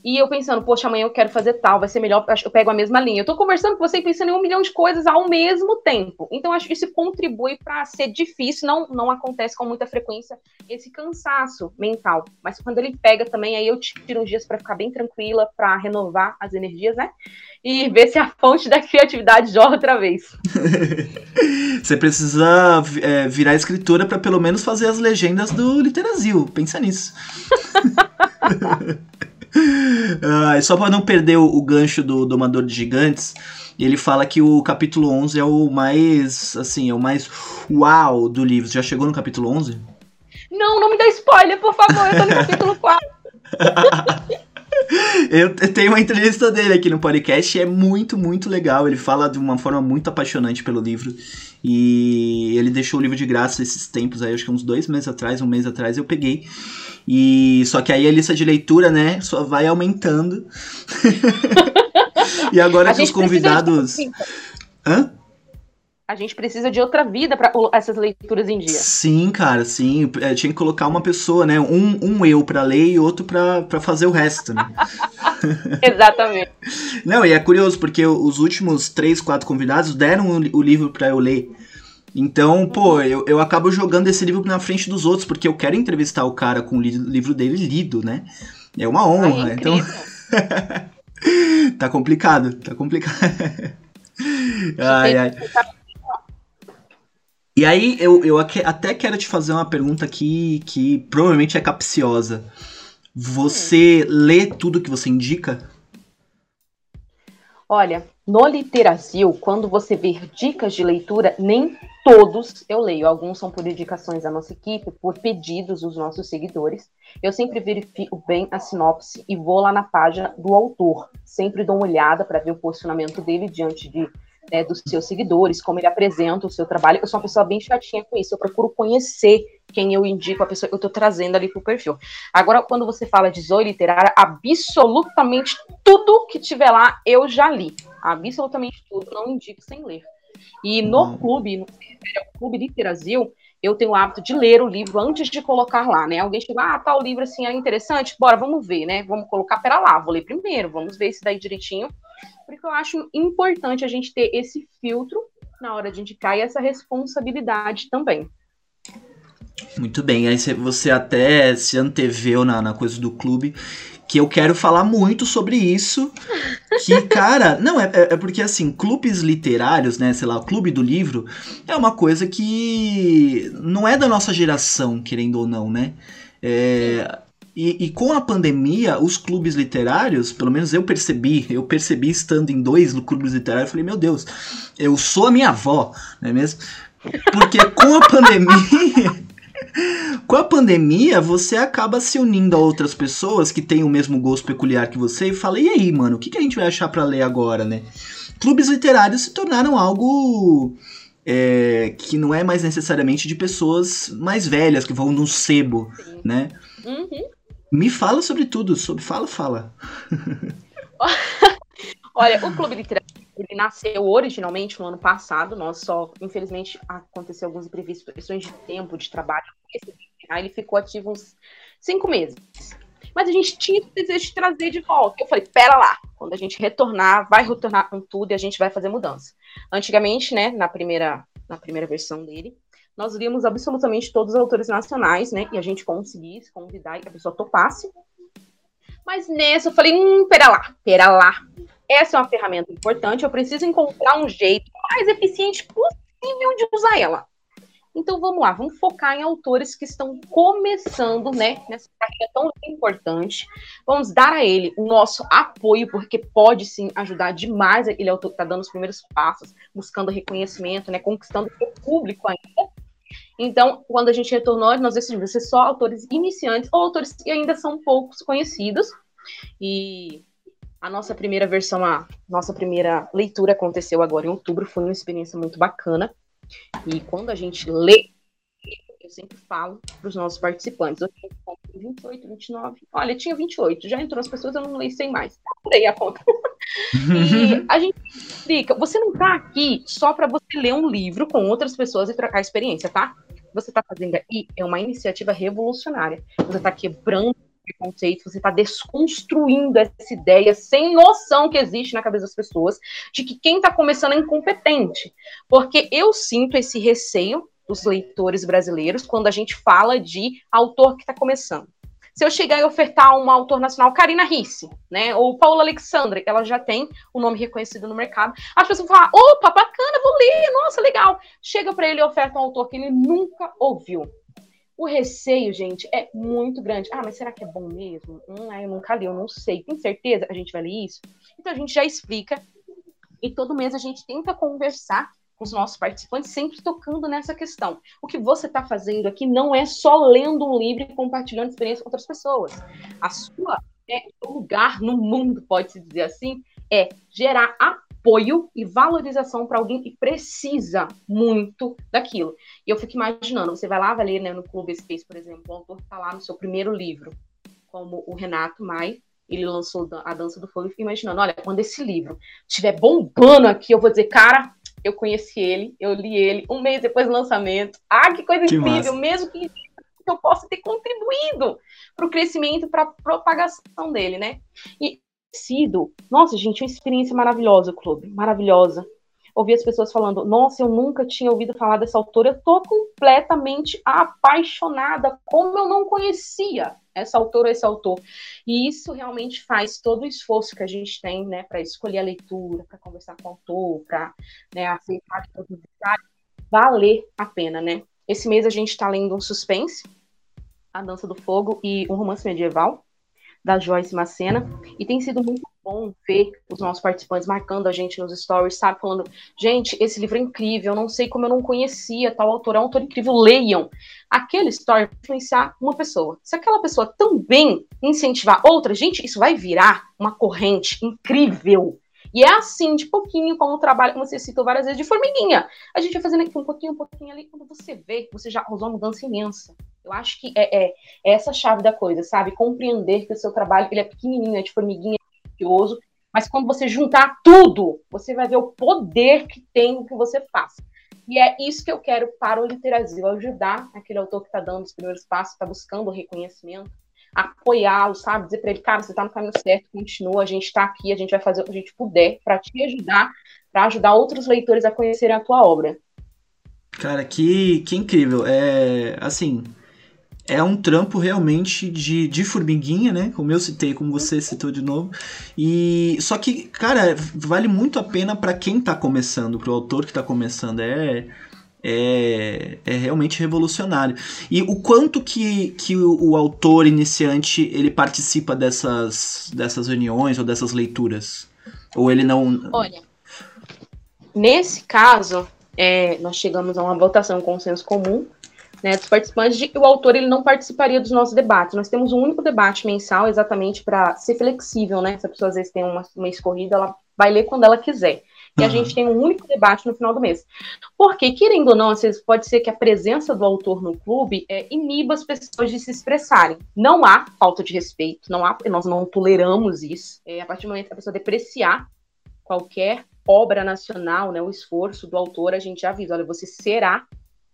E eu pensando, poxa, amanhã eu quero fazer tal, vai ser melhor, eu pego a mesma linha. Eu tô conversando com você e pensando em um milhão de coisas ao mesmo tempo. Então, acho que isso contribui para ser difícil, não, não acontece com muita frequência esse cansaço mental. Mas quando ele pega também, aí eu tiro uns dias para ficar bem tranquila, para renovar as energias, né? E ver se a fonte da criatividade joga outra vez. você precisa é, virar escritora para pelo menos fazer as legendas do Literazil. Pensa nisso. uh, só para não perder o, o, gancho do Domador de Gigantes, ele fala que o capítulo 11 é o mais, assim, é o mais uau do livro. Você já chegou no capítulo 11? Não, não me dá spoiler, por favor, eu tô no capítulo 4. Eu tenho uma entrevista dele aqui no podcast e é muito, muito legal. Ele fala de uma forma muito apaixonante pelo livro. E ele deixou o livro de graça esses tempos aí, acho que uns dois meses atrás, um mês atrás, eu peguei. E só que aí a lista de leitura, né, só vai aumentando. e agora que os convidados. Hã? A gente precisa de outra vida para essas leituras em dia. Sim, cara, sim. É, tinha que colocar uma pessoa, né? Um, um eu para ler e outro para fazer o resto, né? Exatamente. Não, e é curioso, porque os últimos três, quatro convidados deram o, o livro para eu ler. Então, pô, eu, eu acabo jogando esse livro na frente dos outros, porque eu quero entrevistar o cara com o li livro dele lido, né? É uma honra. Ai, então. tá complicado, tá complicado. ai, ai. E aí, eu, eu até quero te fazer uma pergunta aqui que provavelmente é capciosa. Você hum. lê tudo que você indica? Olha, no Literasil, quando você vê dicas de leitura, nem todos eu leio. Alguns são por indicações da nossa equipe, por pedidos dos nossos seguidores. Eu sempre verifico bem a sinopse e vou lá na página do autor. Sempre dou uma olhada para ver o posicionamento dele diante de né, dos seus seguidores, como ele apresenta o seu trabalho. Eu sou uma pessoa bem chatinha com isso. Eu procuro conhecer quem eu indico, a pessoa que eu estou trazendo ali para o perfil. Agora, quando você fala de Zoe Literária, absolutamente tudo que tiver lá eu já li. Absolutamente tudo. Não indico sem ler. E no clube, no Clube Literasil, eu tenho o hábito de ler o livro antes de colocar lá, né? Alguém chega, ah, tal livro assim é interessante, bora, vamos ver, né? Vamos colocar, pera lá, vou ler primeiro, vamos ver esse daí direitinho porque eu acho importante a gente ter esse filtro na hora de indicar e essa responsabilidade também. Muito bem, aí você até se anteveu na, na coisa do clube, que eu quero falar muito sobre isso. Que, cara, não, é, é, é, porque assim, clubes literários, né, sei lá, o clube do livro, é uma coisa que não é da nossa geração, querendo ou não, né? É, e, e, com a pandemia, os clubes literários, pelo menos eu percebi, eu percebi estando em dois clubes literários, eu falei, meu Deus, eu sou a minha avó, não é mesmo? Porque com a pandemia. com a pandemia, você acaba se unindo a outras pessoas que têm o mesmo gosto peculiar que você e fala, e aí, mano, o que, que a gente vai achar para ler agora, né? Clubes literários se tornaram algo é, que não é mais necessariamente de pessoas mais velhas, que vão num sebo, Sim. né? Uhum. Me fala sobre tudo, sobre fala, fala. Olha, o Clube Literário ele nasceu originalmente no ano passado, nós só, infelizmente, aconteceu alguns imprevistos, questões de tempo, de trabalho. Aí ele ficou ativo uns cinco meses. Mas a gente tinha o desejo de trazer de volta. Eu falei, pera lá, quando a gente retornar, vai retornar com tudo e a gente vai fazer mudança. Antigamente, né, na primeira, na primeira versão dele, nós líamos absolutamente todos os autores nacionais, né? E a gente conseguisse convidar e a pessoa topasse. Mas nessa eu falei, hum, pera lá, pera lá. Essa é uma ferramenta importante, eu preciso encontrar um jeito mais eficiente possível de usar ela. Então vamos lá, vamos focar em autores que estão começando, né, nessa carreira tão importante. Vamos dar a ele o nosso apoio, porque pode sim ajudar demais aquele autor que está dando os primeiros passos, buscando reconhecimento, né, conquistando o público ainda. Então, quando a gente retornou, nós decidimos ser só autores iniciantes ou autores que ainda são poucos conhecidos. E a nossa primeira versão, a nossa primeira leitura aconteceu agora em outubro, foi uma experiência muito bacana. E quando a gente lê, eu sempre falo para os nossos participantes, eu tinha 28, 29, olha, tinha 28, já entrou as pessoas, eu não leio sem mais, dei a conta. e a gente explica, você não está aqui só para você ler um livro com outras pessoas e trocar experiência, tá? Você está fazendo aí é uma iniciativa revolucionária. Você está quebrando preconceito, você está desconstruindo essa ideia sem noção que existe na cabeça das pessoas de que quem está começando é incompetente. Porque eu sinto esse receio dos leitores brasileiros quando a gente fala de autor que está começando. Se eu chegar e ofertar um autor nacional, Karina Risse, né, ou Paula Alexandre, ela já tem o um nome reconhecido no mercado, as pessoas vão falar, opa, bacana, vou ler, nossa, legal. Chega para ele e oferta um autor que ele nunca ouviu. O receio, gente, é muito grande. Ah, mas será que é bom mesmo? Hum, eu nunca li, eu não sei. Tem certeza? A gente vai ler isso? Então a gente já explica. E todo mês a gente tenta conversar com os nossos participantes, sempre tocando nessa questão. O que você está fazendo aqui não é só lendo um livro e compartilhando experiência com outras pessoas. A sua é, lugar no mundo, pode-se dizer assim, é gerar apoio e valorização para alguém que precisa muito daquilo. E eu fico imaginando, você vai lá, vai ler né, no Clube Space, por exemplo, o autor está lá no seu primeiro livro, como o Renato Mai, ele lançou a Dança do Fogo, e fico imaginando, olha, quando esse livro estiver bombando aqui, eu vou dizer, cara, eu conheci ele, eu li ele um mês depois do lançamento. Ah, que coisa que incrível! Massa. Mesmo que eu possa ter contribuído para o crescimento, para a propagação dele, né? E sido, nossa, gente, uma experiência maravilhosa, o clube, maravilhosa. Ouvir as pessoas falando, nossa, eu nunca tinha ouvido falar dessa autora, eu tô completamente apaixonada, como eu não conhecia essa autora, esse autor. E isso realmente faz todo o esforço que a gente tem, né, para escolher a leitura, para conversar com o autor, para né, aceitar que todos valer a pena, né? Esse mês a gente está lendo um suspense, A Dança do Fogo e um romance medieval da Joyce Macena, e tem sido muito bom ver os nossos participantes marcando a gente nos stories, sabe? Falando, gente, esse livro é incrível, não sei como eu não conhecia tal autor, é um autor incrível, leiam. Aquele story vai influenciar uma pessoa. Se aquela pessoa também incentivar outra, gente, isso vai virar uma corrente incrível e é assim, de pouquinho, como o trabalho, como você citou várias vezes, de formiguinha. A gente vai fazendo aqui um pouquinho, um pouquinho ali. Quando você vê, você já causou uma mudança imensa. Eu acho que é, é, é, essa chave da coisa, sabe? Compreender que o seu trabalho ele é pequenininho, é de formiguinha, precioso, mas quando você juntar tudo, você vai ver o poder que tem o que você faz. E é isso que eu quero para o Literasil, ajudar aquele autor que está dando os primeiros passos, está buscando o reconhecimento, apoiá-lo, sabe? Dizer para ele, cara, você está no caminho certo, continua, a gente está aqui, a gente vai fazer o que a gente puder para te ajudar, para ajudar outros leitores a conhecerem a tua obra. Cara, que, que incrível. É, assim, é um trampo realmente de, de formiguinha, né? Como eu citei, como você citou de novo. E só que, cara, vale muito a pena para quem tá começando, pro autor que tá começando. É é, é realmente revolucionário. E o quanto que, que o, o, autor iniciante ele participa dessas, dessas reuniões ou dessas leituras? Ou ele não. Olha, nesse caso, é, nós chegamos a uma votação, um consenso comum né, dos participantes de que o autor ele não participaria dos nossos debates. Nós temos um único debate mensal exatamente para ser flexível, né? Se a pessoa às vezes tem uma, uma escorrida, ela vai ler quando ela quiser e uhum. a gente tem um único debate no final do mês. Porque, querendo ou não, às vezes pode ser que a presença do autor no clube é, iniba as pessoas de se expressarem. Não há falta de respeito, não há, nós não toleramos isso. É, a partir do momento que a pessoa depreciar qualquer obra nacional, né, o esforço do autor, a gente avisa, olha, você será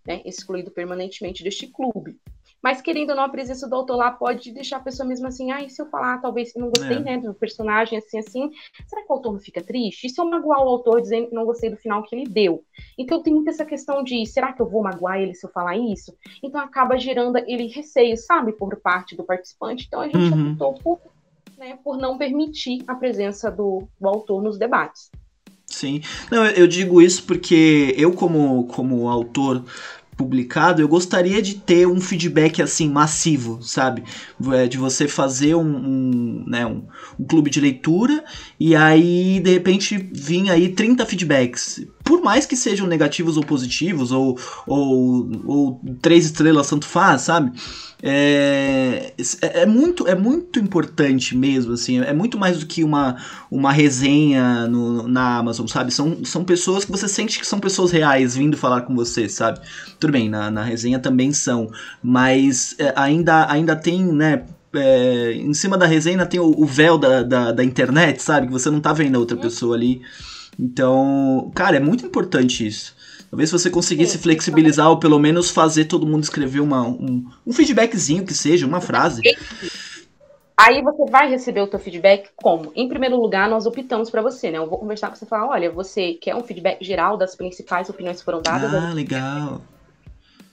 né, excluído permanentemente deste clube. Mas querendo ou não, a presença do autor lá pode deixar a pessoa mesmo assim, ah, e se eu falar, talvez não gostei, é. né, do personagem, assim, assim, será que o autor não fica triste? E se eu magoar o autor dizendo que não gostei do final que ele deu? Então tem muita essa questão de, será que eu vou magoar ele se eu falar isso? Então acaba gerando ele receio, sabe, por parte do participante. Então a gente uhum. optou por, né, por não permitir a presença do, do autor nos debates. Sim. Não, eu digo isso porque eu, como, como autor publicado, eu gostaria de ter um feedback assim massivo, sabe? É, de você fazer um, um né, um, um, clube de leitura e aí de repente vir aí 30 feedbacks. Por mais que sejam negativos ou positivos, ou, ou, ou três estrelas, tanto faz, sabe? É, é, é, muito, é muito importante mesmo, assim, é muito mais do que uma, uma resenha no, na Amazon, sabe? São, são pessoas que você sente que são pessoas reais vindo falar com você, sabe? Tudo bem, na, na resenha também são, mas é, ainda, ainda tem, né? É, em cima da resenha tem o, o véu da, da, da, internet, sabe? Que você não tá vendo a outra uhum. pessoa ali. Então, cara, é muito importante isso. Talvez se você conseguisse Sim. flexibilizar ou pelo menos fazer todo mundo escrever uma, um, um feedbackzinho que seja, uma frase. Aí você vai receber o teu feedback como? Em primeiro lugar, nós optamos para você, né? Eu vou conversar com você e falar, olha, você quer um feedback geral das principais opiniões que foram dadas? Ah, legal.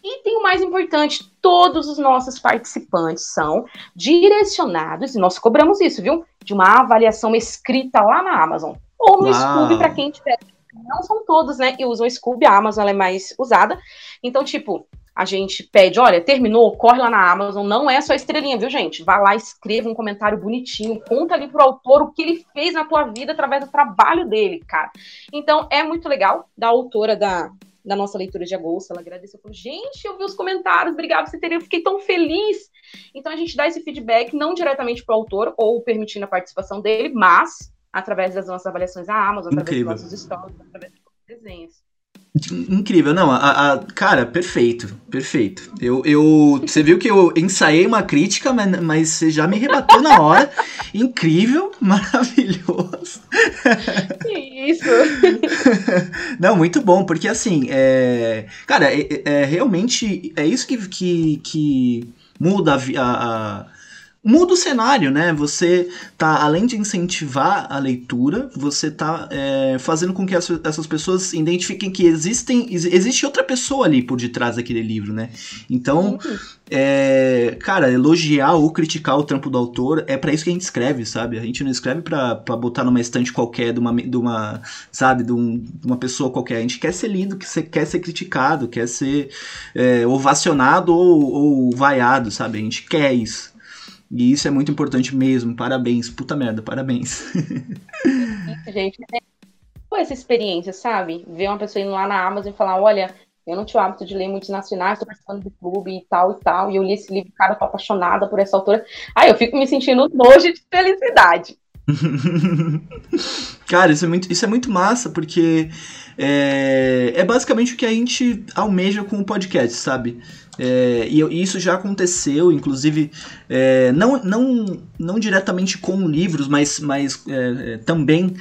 E tem o mais importante, todos os nossos participantes são direcionados, e nós cobramos isso, viu? De uma avaliação escrita lá na Amazon. Ou no Scooby, para quem tiver não são todos, né, que usam Scooby, a Amazon é mais usada. Então, tipo, a gente pede, olha, terminou, corre lá na Amazon, não é só estrelinha, viu, gente? Vai lá, escreva um comentário bonitinho, conta ali pro autor o que ele fez na tua vida através do trabalho dele, cara. Então, é muito legal da autora da, da nossa leitura de agosto, ela agradeceu, falou, gente, eu vi os comentários, obrigado por você ter, eu fiquei tão feliz. Então, a gente dá esse feedback, não diretamente pro autor, ou permitindo a participação dele, mas através das nossas avaliações da Amazon, Incrível. através dos nossos stories, através dos desenhos. Incrível, não, a, a, cara, perfeito, perfeito. Eu, eu, você viu que eu ensaiei uma crítica, mas, mas você já me rebateu na hora. Incrível, maravilhoso. Isso. Não, muito bom, porque assim, é, cara, é, é realmente é isso que, que, que muda a, a muda o cenário, né? Você tá, além de incentivar a leitura, você tá é, fazendo com que as, essas pessoas identifiquem que existem, existe outra pessoa ali por detrás daquele livro, né? Então, é, cara, elogiar ou criticar o trampo do autor é para isso que a gente escreve, sabe? A gente não escreve pra botar numa estante qualquer de uma, de uma sabe, de, um, de uma pessoa qualquer. A gente quer ser lido, quer ser criticado, quer ser é, ovacionado ou, ou vaiado, sabe? A gente quer isso. E isso é muito importante mesmo. Parabéns. Puta merda, parabéns. Gente, foi essa experiência, sabe? Ver uma pessoa indo lá na Amazon e falar: olha, eu não tinha o hábito de ler muitos nacionais, tô participando do clube e tal e tal. E eu li esse livro, cara, tô apaixonada por essa autora. Aí eu fico me sentindo nojo de felicidade. cara, isso é muito, isso é muito massa, porque é, é basicamente o que a gente almeja com o podcast, sabe? É, e isso já aconteceu, inclusive, é, não, não, não diretamente com livros, mas, mas é, é também.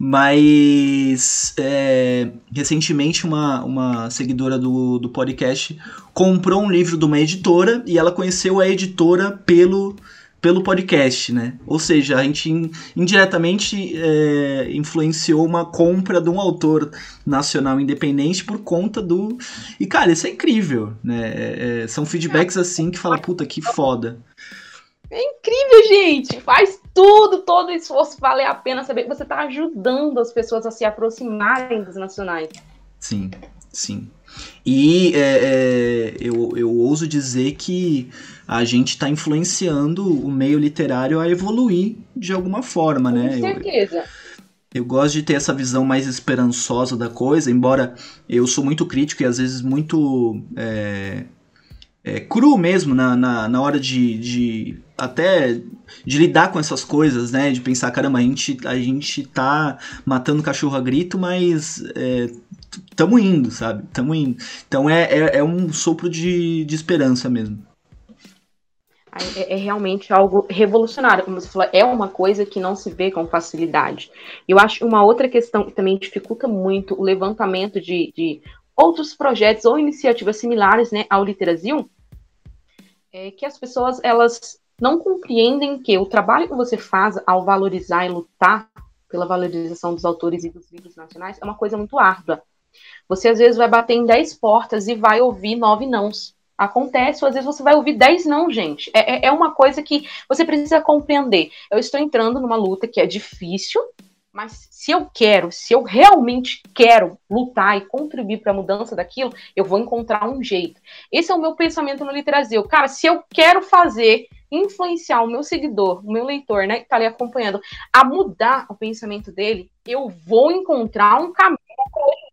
Mas é, recentemente uma, uma seguidora do, do podcast comprou um livro de uma editora e ela conheceu a editora pelo pelo podcast, né? Ou seja, a gente indiretamente é, influenciou uma compra de um autor nacional independente por conta do. E, cara, isso é incrível, né? É, é são feedbacks assim que fala, puta, que foda. É incrível, gente! Faz tudo, todo esforço valer a pena saber que você está ajudando as pessoas a se aproximarem dos nacionais. Sim, sim. E é, é, eu, eu ouso dizer que a gente está influenciando o meio literário a evoluir de alguma forma, né? Com certeza. Eu, eu gosto de ter essa visão mais esperançosa da coisa, embora eu sou muito crítico e às vezes muito é, é, cru mesmo na, na, na hora de, de até de lidar com essas coisas, né? De pensar, caramba, a gente, a gente tá matando cachorro a grito, mas é, tamo indo, sabe? Tamo indo. Então é, é, é um sopro de, de esperança mesmo. É, é, realmente algo revolucionário, como você falou, é uma coisa que não se vê com facilidade. Eu acho uma outra questão que também dificulta muito o levantamento de, de outros projetos ou iniciativas similares né, ao Literasil, é que as pessoas elas não compreendem que o trabalho que você faz ao valorizar e lutar pela valorização dos autores e dos livros nacionais é uma coisa muito árdua. Você às vezes vai bater em 10 portas e vai ouvir nove nãos acontece, ou às vezes você vai ouvir 10 não, gente. É, é, é uma coisa que você precisa compreender. Eu estou entrando numa luta que é difícil, mas se eu quero, se eu realmente quero lutar e contribuir para a mudança daquilo, eu vou encontrar um jeito. Esse é o meu pensamento no Literazil. Cara, se eu quero fazer, influenciar o meu seguidor, o meu leitor, né, que está ali acompanhando, a mudar o pensamento dele, eu vou encontrar um caminho para ele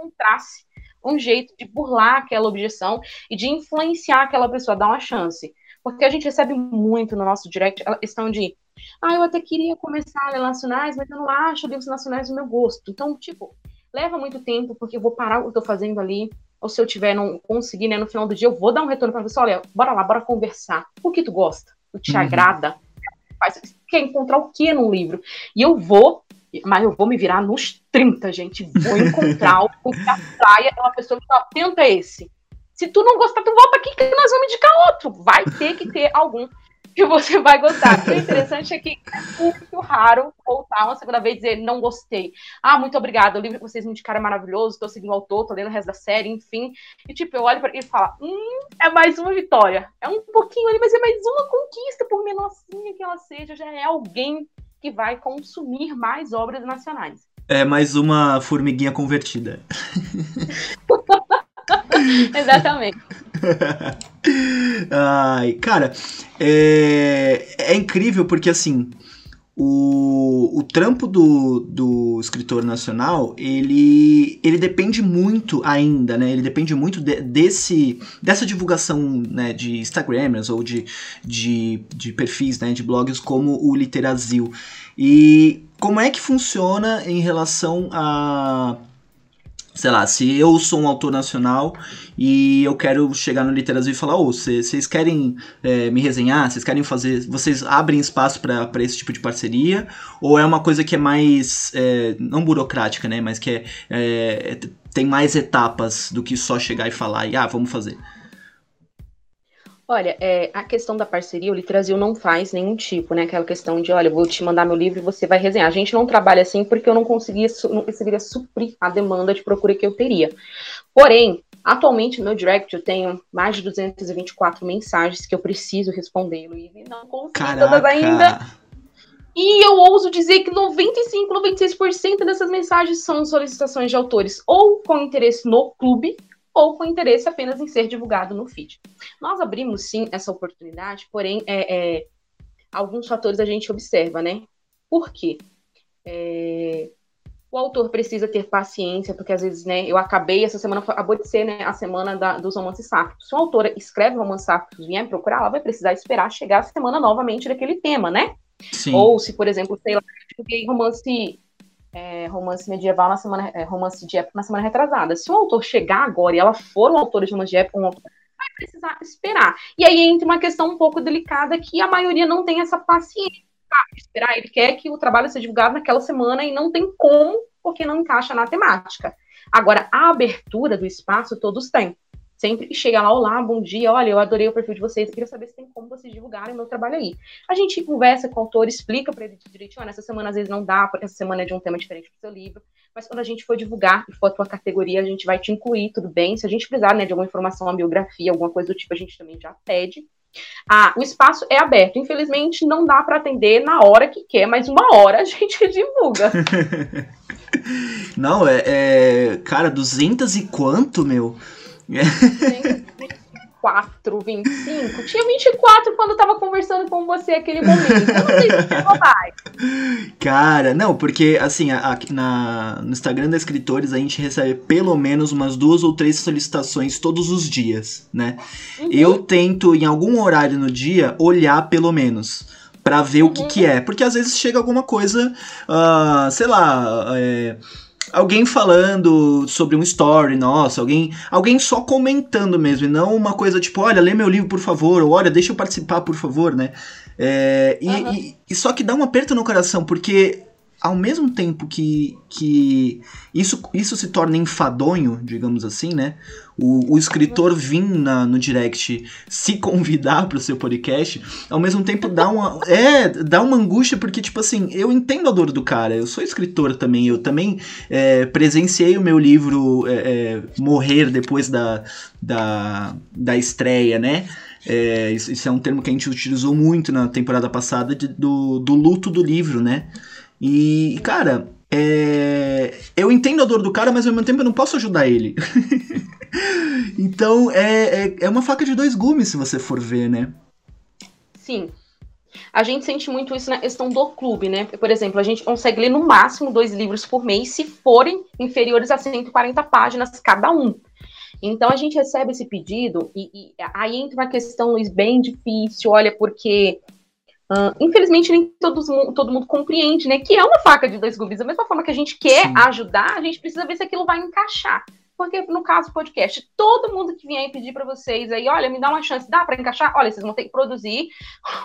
encontrasse um jeito de burlar aquela objeção e de influenciar aquela pessoa, dar uma chance. Porque a gente recebe muito no nosso direct a questão de ah, eu até queria começar a ler nacionais, mas eu não acho livros nacionais do meu gosto. Então, tipo, leva muito tempo, porque eu vou parar o que eu tô fazendo ali, ou se eu tiver, não conseguir, né, no final do dia, eu vou dar um retorno pra você, olha, bora lá, bora conversar. O que tu gosta? O que te uhum. agrada? Quer encontrar o que num livro? E eu vou mas eu vou me virar nos 30, gente. Vou encontrar o que praia é uma pessoa que fala, tenta esse. Se tu não gostar, tu volta aqui que nós vamos indicar outro. Vai ter que ter algum que você vai gostar. O interessante é que é muito raro voltar uma segunda vez e dizer não gostei. Ah, muito obrigada, o livro que vocês me indicaram é maravilhoso, tô seguindo o autor, tô lendo o resto da série, enfim. E tipo, eu olho ele e falo, hum, é mais uma vitória. É um pouquinho ali, mas é mais uma conquista, por menorzinha que ela seja, já é alguém que vai consumir mais obras nacionais. É mais uma formiguinha convertida. Exatamente. Ai, cara, é, é incrível porque assim o, o trampo do, do escritor nacional, ele, ele depende muito ainda, né? Ele depende muito de, desse, dessa divulgação né, de Instagramers ou de, de, de perfis, né, de blogs como o Literazil. E como é que funciona em relação a sei lá, se eu sou um autor nacional e eu quero chegar no Literatura e falar, ô, oh, vocês querem é, me resenhar? Vocês querem fazer. Vocês abrem espaço para esse tipo de parceria? Ou é uma coisa que é mais. É, não burocrática, né? Mas que é, é, tem mais etapas do que só chegar e falar e, ah, vamos fazer? Olha, é, a questão da parceria, o Literasil não faz nenhum tipo, né? Aquela questão de, olha, eu vou te mandar meu livro e você vai resenhar. A gente não trabalha assim porque eu não conseguia, não conseguiria suprir a demanda de procura que eu teria. Porém, atualmente no meu direct eu tenho mais de 224 mensagens que eu preciso responder, Luiz, e não consigo todas ainda. E eu ouso dizer que 95, 96% dessas mensagens são solicitações de autores ou com interesse no clube, ou com interesse apenas em ser divulgado no feed. Nós abrimos sim essa oportunidade, porém, é, é alguns fatores a gente observa, né? Por quê? É, o autor precisa ter paciência, porque às vezes, né, eu acabei, essa semana acabou de ser, né, a semana da, dos romances sáficos. Se uma autora escreve romances sáficos e vier me procurar, ela vai precisar esperar chegar a semana novamente daquele tema, né? Sim. Ou se, por exemplo, sei lá, eu romance é, romance medieval na semana, é, romance de época na semana retrasada. Se o autor chegar agora e ela for um autor de romance de época, um autor, vai precisar esperar. E aí entra uma questão um pouco delicada que a maioria não tem essa paciência de esperar. Ele quer que o trabalho seja divulgado naquela semana e não tem como, porque não encaixa na temática. Agora, a abertura do espaço todos têm sempre chega lá, olá, bom dia, olha, eu adorei o perfil de vocês, eu queria saber se tem como vocês divulgarem o meu trabalho aí. A gente conversa com o autor, explica para ele direitinho, olha, essa semana às vezes não dá, porque essa semana é de um tema diferente do seu livro, mas quando a gente for divulgar e for a tua categoria, a gente vai te incluir, tudo bem? Se a gente precisar, né, de alguma informação, uma biografia, alguma coisa do tipo, a gente também já pede. Ah, o espaço é aberto. Infelizmente, não dá para atender na hora que quer, mas uma hora a gente divulga. não, é, é. Cara, 200 e quanto, meu? 24, 25. Tinha 24 quando eu tava conversando com você aquele momento. Eu não sei se. Cara, não, porque assim, na, no Instagram da Escritores a gente recebe pelo menos umas duas ou três solicitações todos os dias, né? Uhum. Eu tento, em algum horário no dia, olhar pelo menos para ver uhum. o que que é. Porque às vezes chega alguma coisa, uh, sei lá, é, alguém falando sobre um story, nossa, alguém, alguém só comentando mesmo, e não uma coisa tipo, olha, lê meu livro, por favor, ou olha, deixa eu participar, por favor, né? É, e, uhum. e, e, só que dá um aperto no coração, porque ao mesmo tempo que, que isso, isso se torna enfadonho, digamos assim, né? O, o escritor vir na, no direct se convidar para o seu podcast, ao mesmo tempo dá uma, é, dá uma angústia, porque, tipo assim, eu entendo a dor do cara, eu sou escritor também, eu também é, presenciei o meu livro é, é morrer depois da, da, da estreia, né? É, isso, isso, é um termo que a gente utilizou muito na temporada passada de, do, do luto do livro, né? E, cara, é... eu entendo a dor do cara, mas ao mesmo tempo eu não posso ajudar ele. então é, é, é uma faca de dois gumes, se você for ver, né? Sim. A gente sente muito isso na questão do clube, né? Por exemplo, a gente consegue ler no máximo dois livros por mês se forem inferiores a 140 páginas cada um. Então a gente recebe esse pedido e, e aí entra uma questão, Luiz, bem difícil, olha, porque Uh, infelizmente, nem todos, todo mundo compreende, né? Que é uma faca de dois gumes. Da mesma forma que a gente quer Sim. ajudar, a gente precisa ver se aquilo vai encaixar. Porque, no caso do podcast, todo mundo que vier pedir para vocês aí, olha, me dá uma chance, dá para encaixar? Olha, vocês vão ter que produzir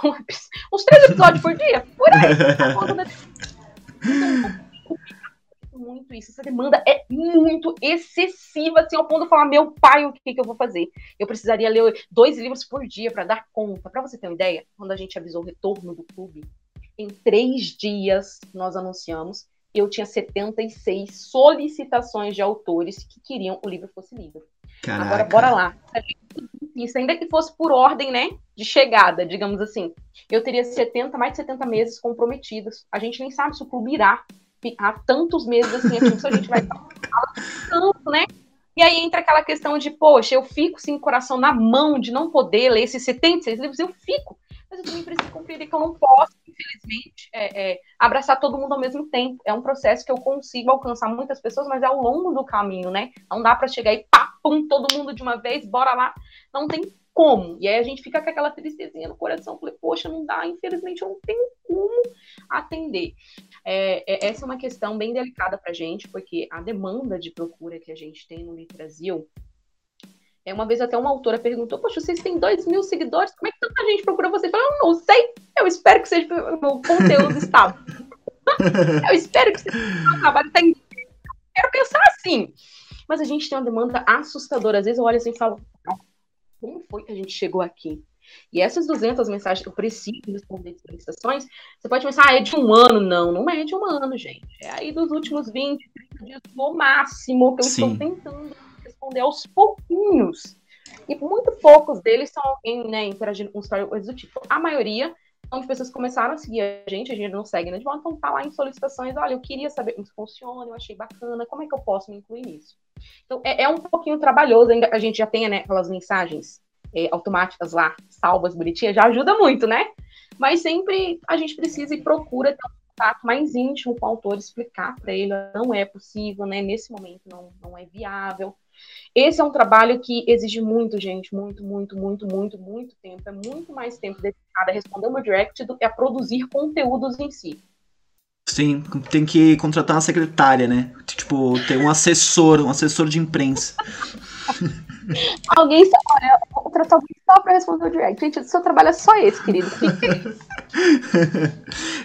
uns três episódios por dia, por aí. Tá muito isso. Essa demanda é muito excessiva, assim, ao ponto de falar, meu pai, o que, que eu vou fazer? Eu precisaria ler dois livros por dia para dar conta. Para você ter uma ideia, quando a gente avisou o retorno do clube, em três dias nós anunciamos, eu tinha 76 solicitações de autores que queriam o livro fosse lido. Caraca. Agora, bora lá. Isso, ainda que fosse por ordem, né, de chegada, digamos assim. Eu teria 70, mais de 70 meses comprometidos. A gente nem sabe se o clube irá há tantos meses assim, a gente vai tanto, né? E aí entra aquela questão de, poxa, eu fico sem o coração na mão de não poder ler esses 76 livros, eu fico. Mas eu também preciso compreender que eu não posso, infelizmente, é, é, abraçar todo mundo ao mesmo tempo. É um processo que eu consigo alcançar muitas pessoas, mas é ao longo do caminho, né? Não dá para chegar e pá, pum, todo mundo de uma vez, bora lá. Não tem como. E aí a gente fica com aquela tristezinha no coração. Falei, poxa, não dá, infelizmente eu não tenho como atender. É, é, essa é uma questão bem delicada para a gente, porque a demanda de procura que a gente tem no Brasil. É, uma vez até uma autora perguntou: Poxa, vocês têm dois mil seguidores, como é que tanta gente procura vocês? Eu falei, eu não sei, eu espero que seja meu conteúdo estável. eu espero que seja meu trabalho está Quero pensar assim. Mas a gente tem uma demanda assustadora. Às vezes eu olho assim e falo: como foi que a gente chegou aqui? E essas 200 mensagens que eu preciso responder de solicitações, você pode pensar, ah, é de um ano. Não, não é de um ano, gente. É aí dos últimos 20, 30 dias no máximo que eu Sim. estou tentando responder aos pouquinhos. E muito poucos deles são alguém né, interagindo com story coisas do tipo. A maioria de pessoas que começaram a seguir a gente, a gente não segue, né? De volta, então tá lá em solicitações, olha, eu queria saber como isso funciona, eu achei bacana, como é que eu posso me incluir nisso? Então, é, é um pouquinho trabalhoso, ainda a gente já tem né, aquelas mensagens é, automáticas lá, salvas, bonitinhas, já ajuda muito, né? Mas sempre a gente precisa e procura ter um contato mais íntimo com o autor, explicar para ele, não é possível, né? Nesse momento não, não é viável. Esse é um trabalho que exige muito, gente, muito, muito, muito, muito, muito tempo. É muito mais tempo dedicado a responder o direct do que a produzir conteúdos em si. Sim, tem que contratar uma secretária, né? Tipo, ter um assessor, um assessor de imprensa. alguém vou contratar alguém só pra responder o direct. Gente, o seu trabalho é só esse, querido.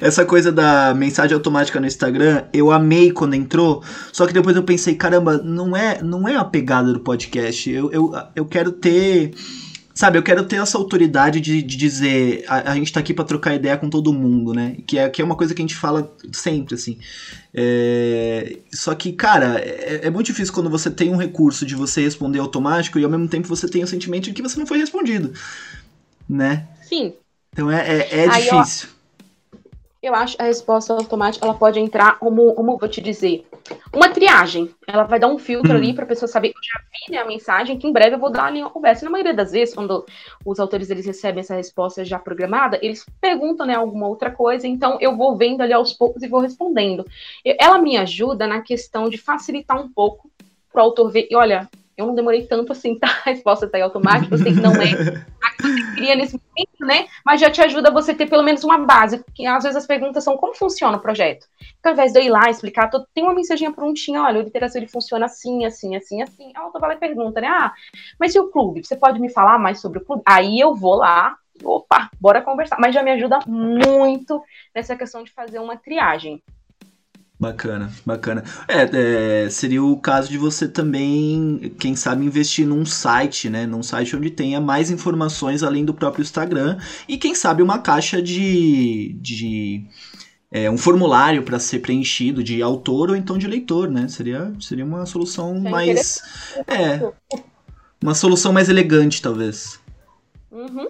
Essa coisa da mensagem automática no Instagram, eu amei quando entrou, só que depois eu pensei, caramba, não é, não é a pegada do podcast. Eu, eu, eu quero ter Sabe, eu quero ter essa autoridade de, de dizer, a, a, gente tá aqui para trocar ideia com todo mundo, né? Que é, que é uma coisa que a gente fala sempre, assim. É, só que, cara, é, é, muito difícil quando você tem um recurso de você responder automático e ao mesmo tempo você tem o sentimento de que você não foi respondido, né? Sim. Então é, é, é difícil. Aí, eu acho a resposta automática, ela pode entrar, como, como vou te dizer, uma triagem. Ela vai dar um filtro hum. ali para a pessoa saber, eu já vi né, a mensagem, que em breve eu vou dar ali uma conversa. Na maioria das vezes, quando os autores eles recebem essa resposta já programada, eles perguntam né, alguma outra coisa, então eu vou vendo ali aos poucos e vou respondendo. Ela me ajuda na questão de facilitar um pouco para o autor ver, e olha, eu não demorei tanto assim, tá? A resposta tá aí automática, eu sei que não é a que você queria nesse momento, né? Mas já te ajuda você ter pelo menos uma base, porque às vezes as perguntas são como funciona o projeto. Então, ao invés de eu ir lá explicar, tô, tem uma mensaginha prontinha, olha, o literatura ele funciona assim, assim, assim, assim. A outra vai lá e pergunta, né? Ah, mas e o clube? Você pode me falar mais sobre o clube? Aí eu vou lá, opa, bora conversar. Mas já me ajuda muito nessa questão de fazer uma triagem. Bacana, bacana. É, é, seria o caso de você também, quem sabe, investir num site, né? Num site onde tenha mais informações além do próprio Instagram. E quem sabe uma caixa de. de é, um formulário para ser preenchido de autor ou então de leitor, né? Seria, seria uma solução é mais. É. Uma solução mais elegante, talvez. Uhum.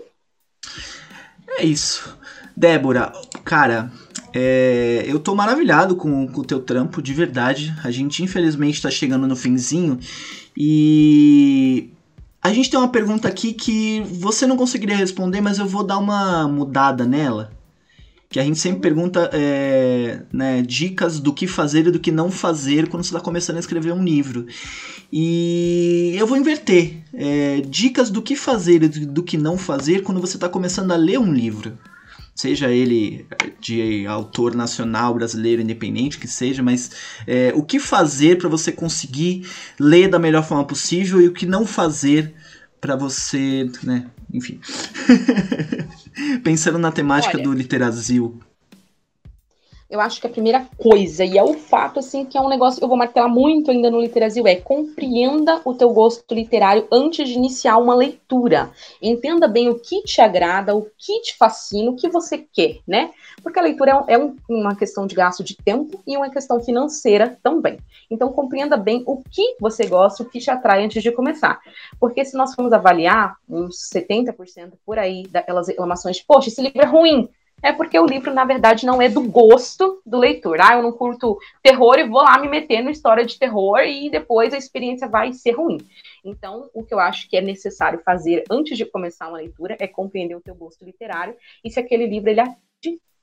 É isso. Débora, cara, é, eu tô maravilhado com, com o teu trampo, de verdade. A gente infelizmente tá chegando no finzinho e a gente tem uma pergunta aqui que você não conseguiria responder, mas eu vou dar uma mudada nela. Que a gente sempre pergunta é, né, dicas do que fazer e do que não fazer quando você está começando a escrever um livro. E eu vou inverter. É, dicas do que fazer e do que não fazer quando você está começando a ler um livro seja ele de autor nacional brasileiro independente que seja, mas é, o que fazer para você conseguir ler da melhor forma possível e o que não fazer para você, né? Enfim, pensando na temática Olha, do Literasil eu acho que a primeira coisa, e é o fato, assim, que é um negócio, eu vou martelar muito ainda no Literasil, é compreenda o teu gosto literário antes de iniciar uma leitura. Entenda bem o que te agrada, o que te fascina, o que você quer, né? Porque a leitura é, um, é uma questão de gasto de tempo e uma questão financeira também. Então, compreenda bem o que você gosta, o que te atrai antes de começar. Porque se nós formos avaliar uns 70% por aí daquelas reclamações de, poxa, esse livro é ruim, é porque o livro, na verdade, não é do gosto do leitor. Ah, eu não curto terror e vou lá me meter na história de terror e depois a experiência vai ser ruim. Então, o que eu acho que é necessário fazer antes de começar uma leitura é compreender o teu gosto literário e se aquele livro ele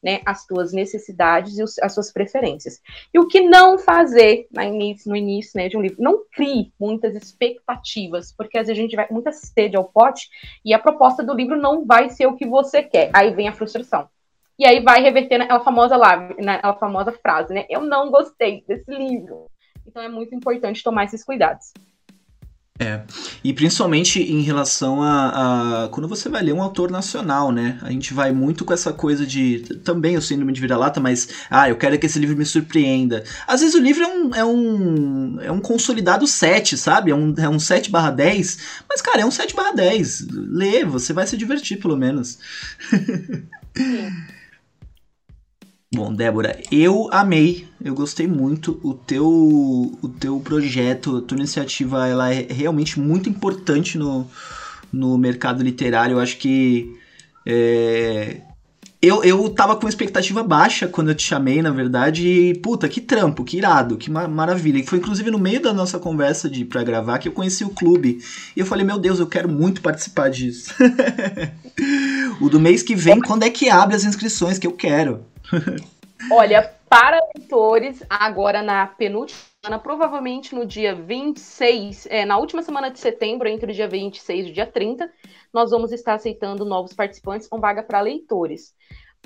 né, as suas necessidades e os, as suas preferências. E o que não fazer no início, no início né, de um livro? Não crie muitas expectativas, porque às vezes a gente vai muita sede ao pote e a proposta do livro não vai ser o que você quer. Aí vem a frustração. E aí vai reverter naquela famosa, lá, naquela famosa frase, né? Eu não gostei desse livro. Então é muito importante tomar esses cuidados. É, e principalmente em relação a, a, Quando você vai ler um autor nacional, né? A gente vai muito com essa coisa de. Também o síndrome de vira-lata, mas. Ah, eu quero que esse livro me surpreenda. Às vezes o livro é um. É um, é um consolidado 7, sabe? É um, é um 7 barra 10. Mas, cara, é um 7 barra 10. Lê, você vai se divertir, pelo menos. Sim. Bom, Débora, eu amei, eu gostei muito. O teu, o teu projeto, a tua iniciativa, ela é realmente muito importante no, no mercado literário. Eu acho que é, eu, eu tava com expectativa baixa quando eu te chamei, na verdade, e puta, que trampo, que irado, que ma maravilha. E foi inclusive no meio da nossa conversa de para gravar que eu conheci o clube. E eu falei, meu Deus, eu quero muito participar disso. o do mês que vem, quando é que abre as inscrições que eu quero? Olha, para leitores, agora na penúltima semana, provavelmente no dia 26, é, na última semana de setembro, entre o dia 26 e o dia 30, nós vamos estar aceitando novos participantes com vaga para leitores.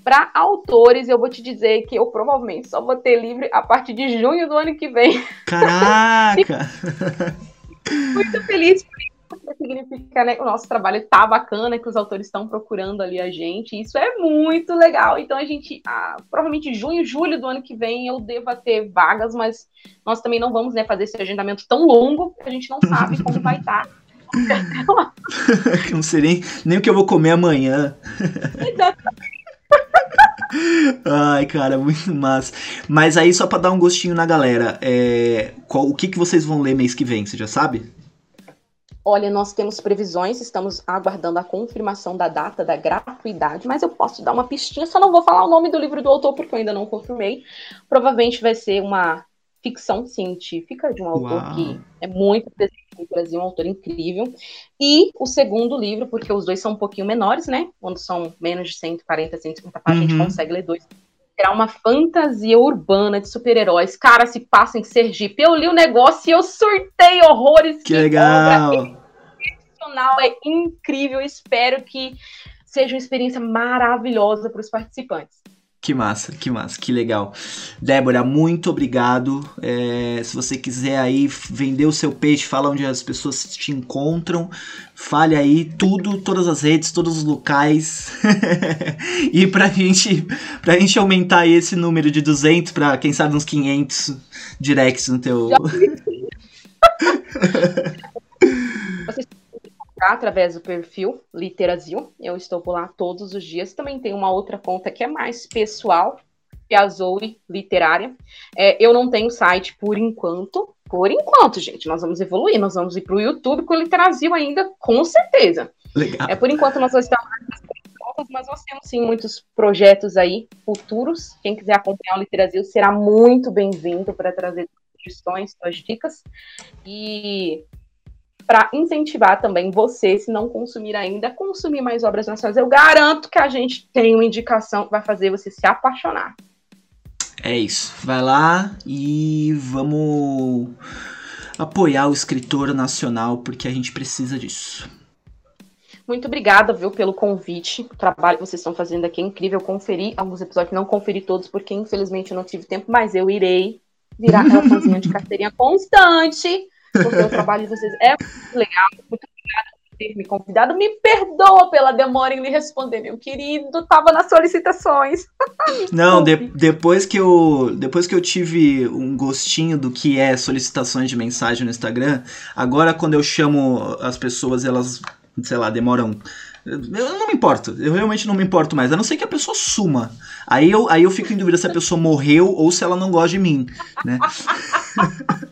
Para autores, eu vou te dizer que eu provavelmente só vou ter livre a partir de junho do ano que vem. Caraca! Muito feliz por significa né, que o nosso trabalho está bacana, que os autores estão procurando ali a gente. Isso é muito legal. Então a gente, ah, provavelmente junho, julho do ano que vem eu deva ter vagas, mas nós também não vamos né, fazer esse agendamento tão longo que a gente não sabe como vai estar. Tá. não sei nem, nem o que eu vou comer amanhã. Exatamente. Ai, cara, muito massa. Mas aí, só pra dar um gostinho na galera, é, qual, o que, que vocês vão ler mês que vem? Você já sabe? Olha, nós temos previsões, estamos aguardando a confirmação da data da gratuidade, mas eu posso dar uma pistinha, só não vou falar o nome do livro do autor porque eu ainda não confirmei. Provavelmente vai ser uma ficção científica de um autor Uau. que é muito presente no Brasil, um autor incrível. E o segundo livro, porque os dois são um pouquinho menores, né? Quando são menos de 140, 150 páginas, uhum. a gente consegue ler dois será uma fantasia urbana de super-heróis. Cara, se passa em Sergipe. Eu li o negócio e eu surtei horrores. Que, legal! é incrível. Espero que seja uma experiência maravilhosa para os participantes. Que massa, que massa, que legal. Débora, muito obrigado. É, se você quiser aí vender o seu peixe, fala onde as pessoas te encontram. Fale aí tudo, todas as redes, todos os locais. e pra gente, pra gente aumentar esse número de 200 para quem sabe uns 500 directs no teu... Através do perfil Literazil. Eu estou por lá todos os dias. Também tem uma outra conta que é mais pessoal, que é Literária. É, eu não tenho site por enquanto. Por enquanto, gente, nós vamos evoluir. Nós vamos ir para o YouTube com o Literazil ainda, com certeza. Legal. É, por enquanto, nós estamos mas nós temos sim muitos projetos aí futuros. Quem quiser acompanhar o Literazil será muito bem-vindo para trazer sugestões, suas dicas. E para incentivar também você, se não consumir ainda, consumir mais obras nacionais. Eu garanto que a gente tem uma indicação que vai fazer você se apaixonar. É isso. Vai lá e vamos apoiar o escritor nacional, porque a gente precisa disso. Muito obrigada, viu, pelo convite. O trabalho que vocês estão fazendo aqui é incrível. conferi alguns episódios, não conferi todos, porque infelizmente eu não tive tempo, mas eu irei virar aquela fãzinha de carteirinha constante porque o trabalho de vocês é muito legal. Muito obrigada por ter me convidado. Me perdoa pela demora em me responder, meu querido. Tava nas solicitações. Não, de, depois que eu depois que eu tive um gostinho do que é solicitações de mensagem no Instagram, agora quando eu chamo as pessoas, elas, sei lá, demoram eu não me importo, eu realmente não me importo mais, a não ser que a pessoa suma. Aí eu, aí eu fico em dúvida se a pessoa morreu ou se ela não gosta de mim, né?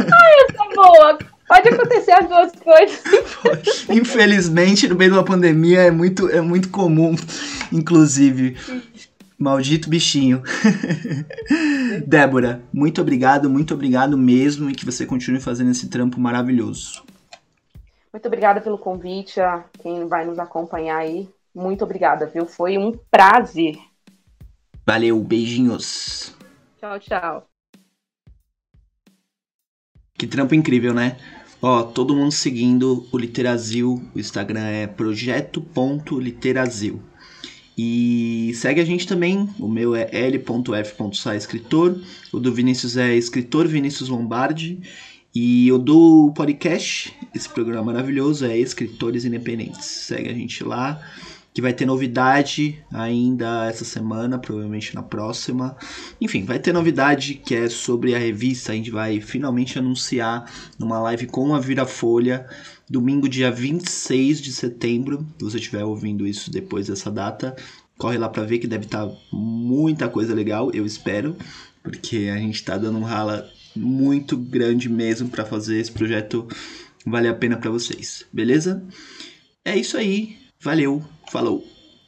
Ai, essa boa. Pode acontecer as duas coisas. Infelizmente, no meio de uma pandemia é muito, é muito comum, inclusive. Maldito bichinho. Débora, muito obrigado, muito obrigado mesmo e que você continue fazendo esse trampo maravilhoso. Muito obrigada pelo convite, a quem vai nos acompanhar aí. Muito obrigada, viu? Foi um prazer. Valeu, beijinhos. Tchau, tchau. Que trampo incrível, né? Ó, todo mundo seguindo o Literazil. O Instagram é projeto.literazil. E segue a gente também. O meu é l.f.sa escritor. O do Vinícius é escritor Vinícius Lombardi. E o do podcast, esse programa maravilhoso, é Escritores Independentes. Segue a gente lá, que vai ter novidade ainda essa semana, provavelmente na próxima. Enfim, vai ter novidade que é sobre a revista. A gente vai finalmente anunciar numa live com a Virafolha, domingo, dia 26 de setembro. Se você estiver ouvindo isso depois dessa data, corre lá para ver que deve estar tá muita coisa legal, eu espero, porque a gente está dando um rala muito grande mesmo para fazer esse projeto valer a pena para vocês, beleza? É isso aí, valeu, falou!